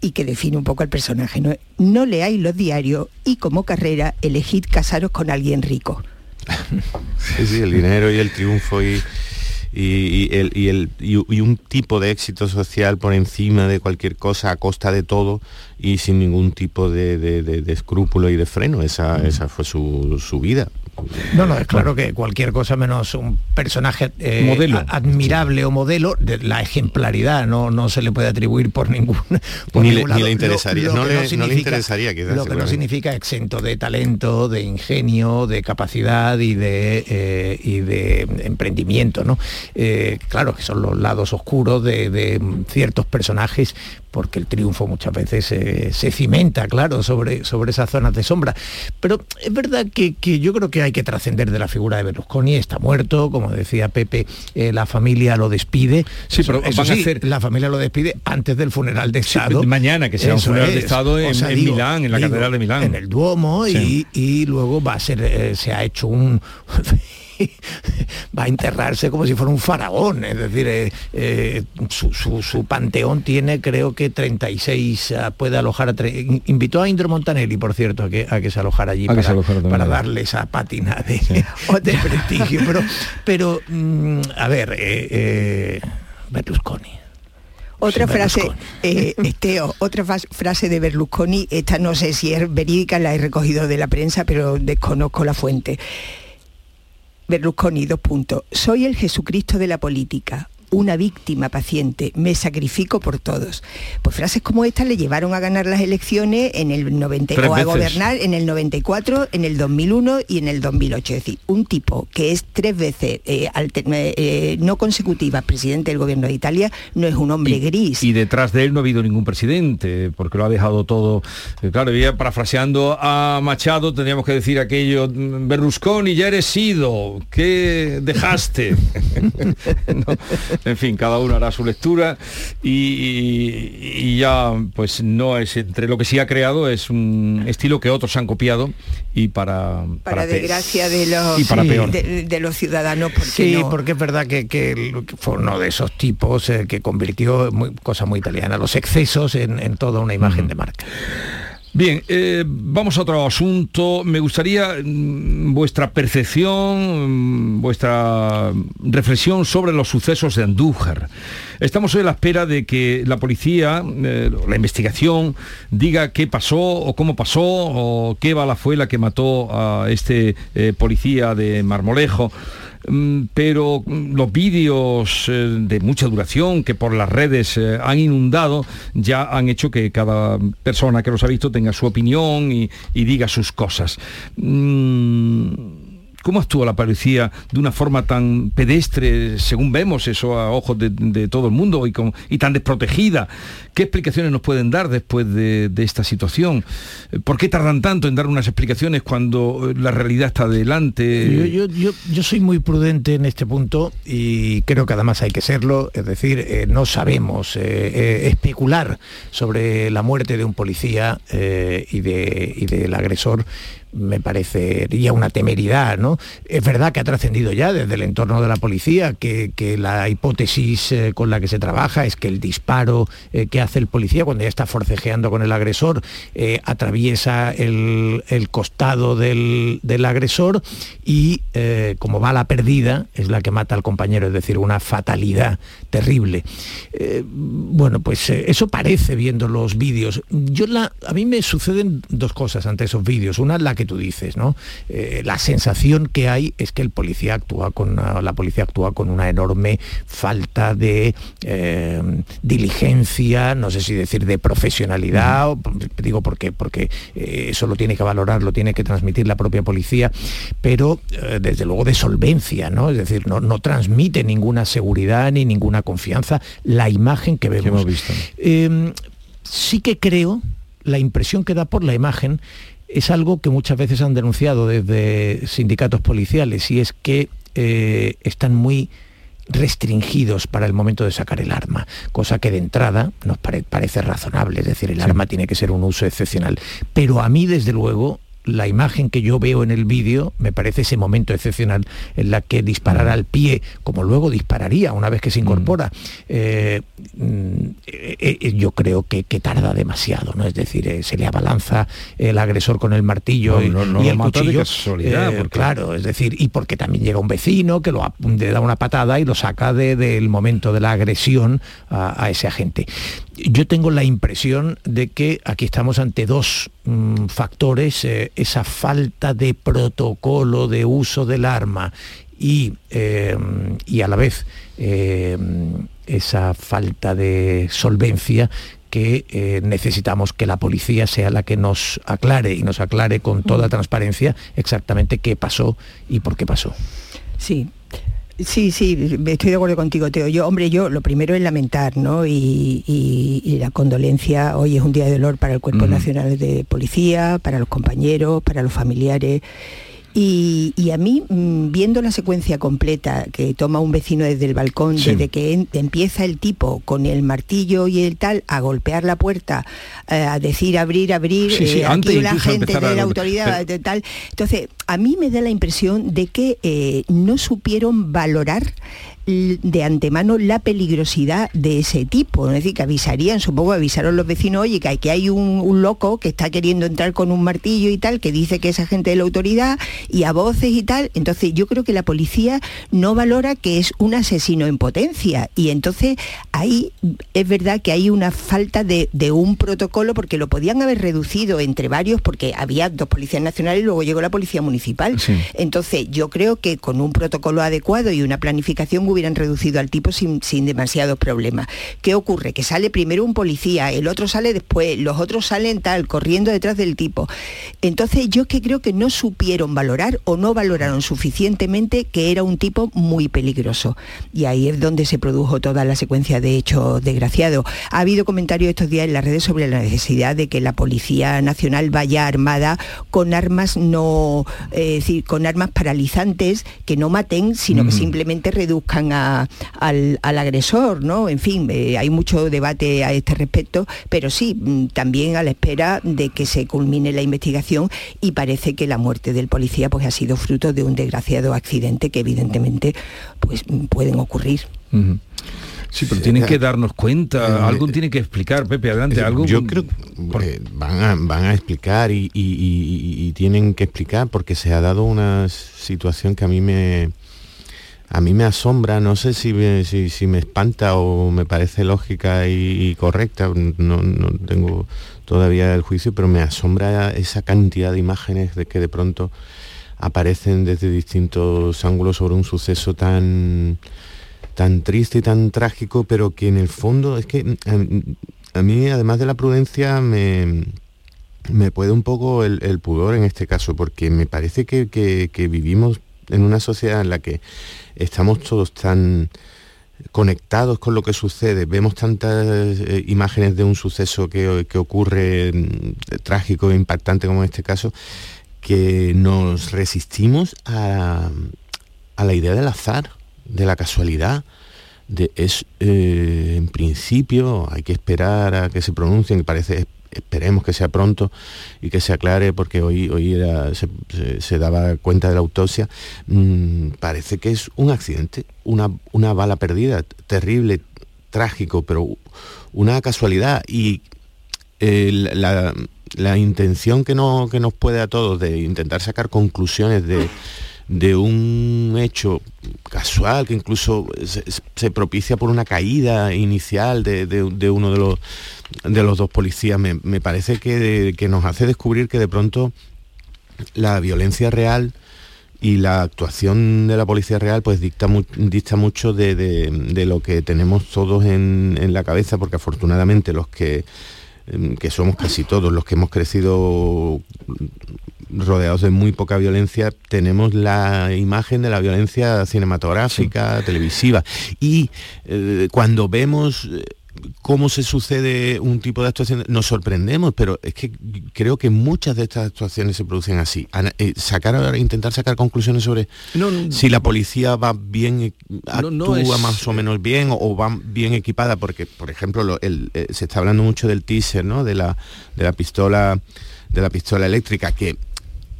y que define un poco al personaje, ¿no? no leáis los diarios y como carrera elegid casaros con alguien rico. [LAUGHS] Sí, sí, el dinero y el triunfo y, y, el, y, el, y, un tipo de éxito social por encima de cualquier cosa a costa de todo y sin ningún tipo de, de, escrúpulo y de freno. Esa, esa fue su, su vida. No, no, es claro que cualquier cosa menos un personaje eh, admirable o modelo, de la ejemplaridad no, no se le puede atribuir por ningún [LAUGHS] ni, le, interesaría, no, le, interesaría Lo que no significa exento de talento, de ingenio, de capacidad y de, eh, y de emprendimiento, ¿no? Eh, claro que son los lados oscuros de, de ciertos personajes porque el triunfo muchas veces se cimenta, claro, sobre, sobre esas zonas de sombra. Pero es verdad que, yo creo que hay que trascender de la figura de Berlusconi, está muerto, como decía Pepe, eh, la familia lo despide. Sí, pero van a hacer... la familia lo despide antes del funeral de Estado. mañana, que sea un funeral de Estado en, Milán, en la Catedral de Milán. En el Duomo, y, y, luego va a ser, eh, se ha hecho un va a enterrarse como si fuera un faraón, es decir, eh, eh, su, panteón tiene creo que 36, ah, puede alojar a... Invitó a Indro Montanelli, por cierto, a que, a que se alojara allí para, darle esa pátina [LAUGHS] de, prestigio. Pero, pero mm, a ver, eh, Berlusconi. Otra frase, eh, otra frase de Berlusconi, esta no sé si es verídica, la he recogido de la prensa, pero desconozco la fuente. Berlusconi, dos puntos. Soy el Jesucristo de la política una víctima paciente, me sacrifico por todos. Pues frases como estas le llevaron a ganar las elecciones en el 90 o a gobernar en el 94, en el 2001 y en el 2008. Es decir, un tipo que es tres veces eh, eh, no consecutiva presidente del gobierno de Italia no es un hombre gris. Y detrás de él no ha habido ningún presidente, porque lo ha dejado todo. Eh, claro, ya parafraseando a Machado, tendríamos que decir aquello, Berlusconi, ya eres sido, ¿qué dejaste? [LAUGHS] en fin, cada uno hará su lectura y, ya pues no es entre lo que sí ha creado es un estilo que otros han copiado y para para, desgracia de los De, los ciudadanos porque sí porque es verdad que, fue uno de esos tipos eh, que convirtió muy, cosa muy italiana los excesos en, toda una imagen de marca Bien, eh, vamos a otro asunto. Me gustaría mm, vuestra percepción, mm, vuestra reflexión sobre los sucesos de Andújar. Estamos hoy a la espera de que la policía, eh, la investigación, diga qué pasó o cómo pasó o qué bala fue la que mató a este eh, policía de Marmolejo. Mm, pero mm, los vídeos eh, de mucha duración que por las redes eh, han inundado ya han hecho que cada persona que los ha visto tenga su opinión y, diga sus cosas. Mm, ¿Cómo actúa la policía de una forma tan pedestre, según vemos eso a ojos de, todo el mundo, y, tan desprotegida? ¿Qué explicaciones nos pueden dar después de, esta situación? ¿Por qué tardan tanto en dar unas explicaciones cuando la realidad está delante? Yo, soy muy prudente en este punto y creo que además hay que serlo, es decir, eh, no sabemos eh, eh, especular sobre la muerte de un policía y del agresor me parecería una temeridad, ¿no? Es verdad que ha trascendido ya desde el entorno de la policía que, la hipótesis eh, con la que se trabaja es que el disparo eh, que hace el policía cuando ya está forcejeando con el agresor eh, atraviesa el, costado del, agresor y como va la perdida es la que mata al compañero, es decir, una fatalidad terrible. bueno, pues eso parece viendo los vídeos. Yo a mí me suceden dos cosas ante esos vídeos. Una, la que tú dices, ¿no? Eh, la sensación que hay es que el policía actúa con la policía actúa con una enorme falta de eh, diligencia, no sé si decir de profesionalidad, digo porque porque eh, eso lo tiene que valorar, lo tiene que transmitir la propia policía, pero desde luego de solvencia, ¿no? Es decir, no, no transmite ninguna seguridad ni ninguna confianza la imagen que vemos. hemos visto. Em, sí que creo la impresión que da por la imagen es algo que muchas veces han denunciado desde sindicatos policiales y es que eh, están muy restringidos para el momento de sacar el arma, cosa que de entrada nos parece razonable, es decir, el arma tiene que ser un uso excepcional. Pero a mí, desde luego, la imagen que yo veo en el vídeo me parece ese momento excepcional en la que disparará al pie, como luego dispararía una vez que se incorpora. Eh, mm, eh, eh, yo creo que, que, tarda demasiado, ¿no? Es decir, se le abalanza el agresor con el martillo y, el cuchillo. Claro, es decir, y porque también llega un vecino que lo, le da una patada y lo saca del momento de la agresión a, ese agente. Yo tengo la impresión de que aquí estamos ante dos mm, factores, esa falta de protocolo de uso del arma y, y a la vez esa falta de solvencia que eh, necesitamos que la policía sea la que nos aclare y nos aclare con toda transparencia exactamente qué pasó y por qué pasó. Sí, Sí, sí, estoy de acuerdo contigo, Teo. Yo, hombre, yo lo primero es lamentar, ¿no? Y, la condolencia, hoy es un día de dolor para el Cuerpo Nacional de Policía, para los compañeros, para los familiares. Y, a mí, mm, viendo la secuencia completa que toma un vecino desde el balcón, desde que empieza el tipo con el martillo y el tal a golpear la puerta, eh, a decir abrir, abrir, eh, aquí la gente de la autoridad, de tal. Entonces, a mí me da la impresión de que eh, no supieron valorar de antemano la peligrosidad de ese tipo. Es decir, que avisarían, supongo avisaron los vecinos, oye, que, que hay un, loco que está queriendo entrar con un martillo y tal, que dice que es agente de la autoridad y a voces y tal. Entonces yo creo que la policía no valora que es un asesino en potencia. Y entonces ahí es verdad que hay una falta de, un protocolo porque lo podían haber reducido entre varios porque había dos policías nacionales y luego llegó la policía municipal. Entonces yo creo que con un protocolo adecuado y una planificación hubieran reducido al tipo sin, sin demasiados problemas. ¿Qué ocurre? Que sale primero un policía, el otro sale después, los otros salen tal, corriendo detrás del tipo. Entonces yo que creo que no supieron valorar o no valoraron suficientemente que era un tipo muy peligroso. Y ahí es donde se produjo toda la secuencia de hechos desgraciados. Ha habido comentarios estos días en las redes sobre la necesidad de que la Policía Nacional vaya armada con armas no, eh, decir, con armas paralizantes que no maten, sino que simplemente reduzcan al, agresor, ¿no? En fin, eh, hay mucho debate a este respecto, pero sí, mm, también a la espera de que se culmine la investigación y parece que la muerte del policía pues, ha sido fruto de un desgraciado accidente que evidentemente pues, pueden ocurrir. Sí, pero tienen que darnos cuenta, eh, algo tiene que explicar, Pepe, adelante, algo. Yo creo que van, a, explicar y, tienen que explicar porque se ha dado una situación que a mí me, a mí me asombra, no sé si me, si, me espanta o me parece lógica y, correcta, no, tengo todavía el juicio, pero me asombra esa cantidad de imágenes de que de pronto aparecen desde distintos ángulos sobre un suceso tan, tan triste y tan trágico, pero que en el fondo es que a, mí, además de la prudencia, me, me puede un poco el, pudor en este caso, porque me parece que, que vivimos en una sociedad en la que estamos todos tan conectados con lo que sucede, vemos tantas eh, imágenes de un suceso que, ocurre mm, trágico e impactante como en este caso, que nos resistimos a, la idea del azar, de la casualidad, de es eh, en principio hay que esperar a que se pronuncien, parece esperemos que sea pronto y que se aclare porque hoy, hoy se, daba cuenta de la autopsia, mm, parece que es un accidente, una, una bala perdida, terrible, trágico, pero una casualidad. Y eh, la, intención que, no, que nos puede a todos de intentar sacar conclusiones de de un hecho casual que incluso se, propicia por una caída inicial de, uno de los, de los dos policías, me, parece que, nos hace descubrir que de pronto la violencia real y la actuación de la policía real pues dicta, dicta mucho de, lo que tenemos todos en, en la cabeza, porque afortunadamente los que que somos casi todos los que hemos crecido rodeados de muy poca violencia, tenemos la imagen de la violencia cinematográfica, televisiva. Y eh, cuando vemos cómo se sucede un tipo de actuación, nos sorprendemos, pero es que creo que muchas de estas actuaciones se producen así. Eh, sacar intentar sacar conclusiones sobre si la policía va bien, actúa más o menos bien o, va bien equipada, porque, por ejemplo, se está hablando mucho del teaser, ¿no? De la, de la pistola de la pistola eléctrica, que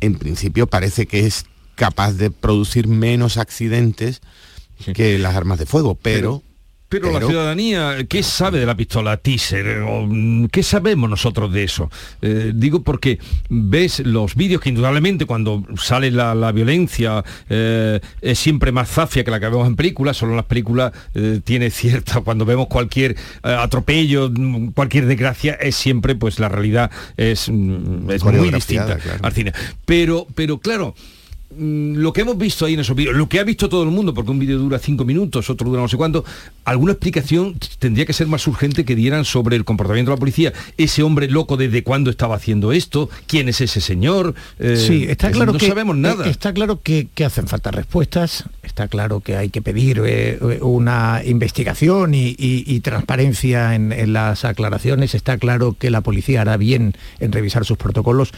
en principio parece que es capaz de producir menos accidentes que las armas de fuego, pero, pero, la ciudadanía, ¿qué sabe de la pistola teaser? ¿Qué sabemos nosotros de eso? Eh, digo porque ves los vídeos que indudablemente cuando sale la, violencia eh, es siempre más zafia que la que vemos en películas, solo en las películas eh, tiene [LAUGHS] cierta, cuando vemos cualquier atropello, cualquier desgracia, es siempre, pues la realidad es, mm, es muy distinta al cine. Pero, pero claro, Mm, lo que hemos visto ahí en esos vídeos, lo que ha visto todo el mundo, porque un vídeo dura cinco minutos, otro dura no sé cuánto, alguna explicación tendría que ser más urgente que dieran sobre el comportamiento de la policía. Ese hombre loco desde cuándo estaba haciendo esto, quién es ese señor. Eh, sí, está claro no que sabemos nada. Eh, está claro que, hacen falta respuestas, está claro que hay que pedir eh, una investigación y, transparencia en, en las aclaraciones, está claro que la policía hará bien en revisar sus protocolos,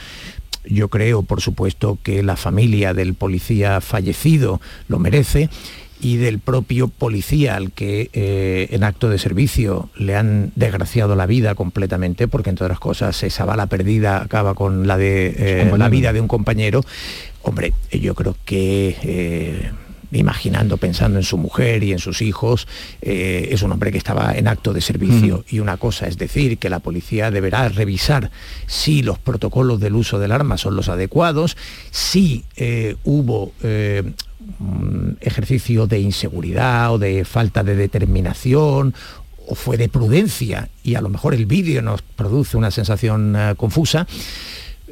yo creo, por supuesto, que la familia del policía fallecido lo merece y del propio policía al que eh, en acto de servicio le han desgraciado la vida completamente, porque entre otras cosas esa bala perdida acaba con la de eh, la vida de un compañero. Hombre, yo creo que eh, imaginando, pensando en su mujer y en sus hijos, eh, es un hombre que estaba en acto de servicio. Y una cosa es decir que la policía deberá revisar si los protocolos del uso del arma son los adecuados, si eh, hubo eh, ejercicio de inseguridad o de falta de determinación o fue de prudencia. Y a lo mejor el vídeo nos produce una sensación confusa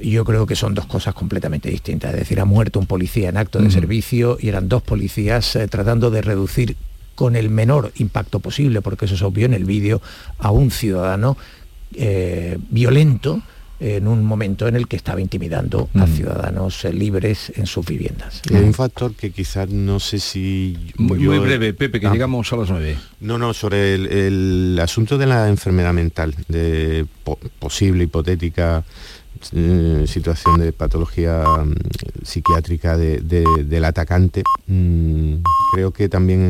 yo creo que son dos cosas completamente distintas. Es decir, ha muerto un policía en acto de servicio y eran dos policías eh, tratando de reducir con el menor impacto posible, porque eso es obvio en el vídeo, a un ciudadano eh, violento en un momento en el que estaba intimidando a ciudadanos eh, libres en sus viviendas. hay un factor que quizás no sé si... Muy, breve, Pepe, que ah. llegamos a las nueve. No, no, sobre el, asunto de la enfermedad mental, de posible, hipotética eh, situación de patología mm, psiquiátrica del atacante, mm, creo que también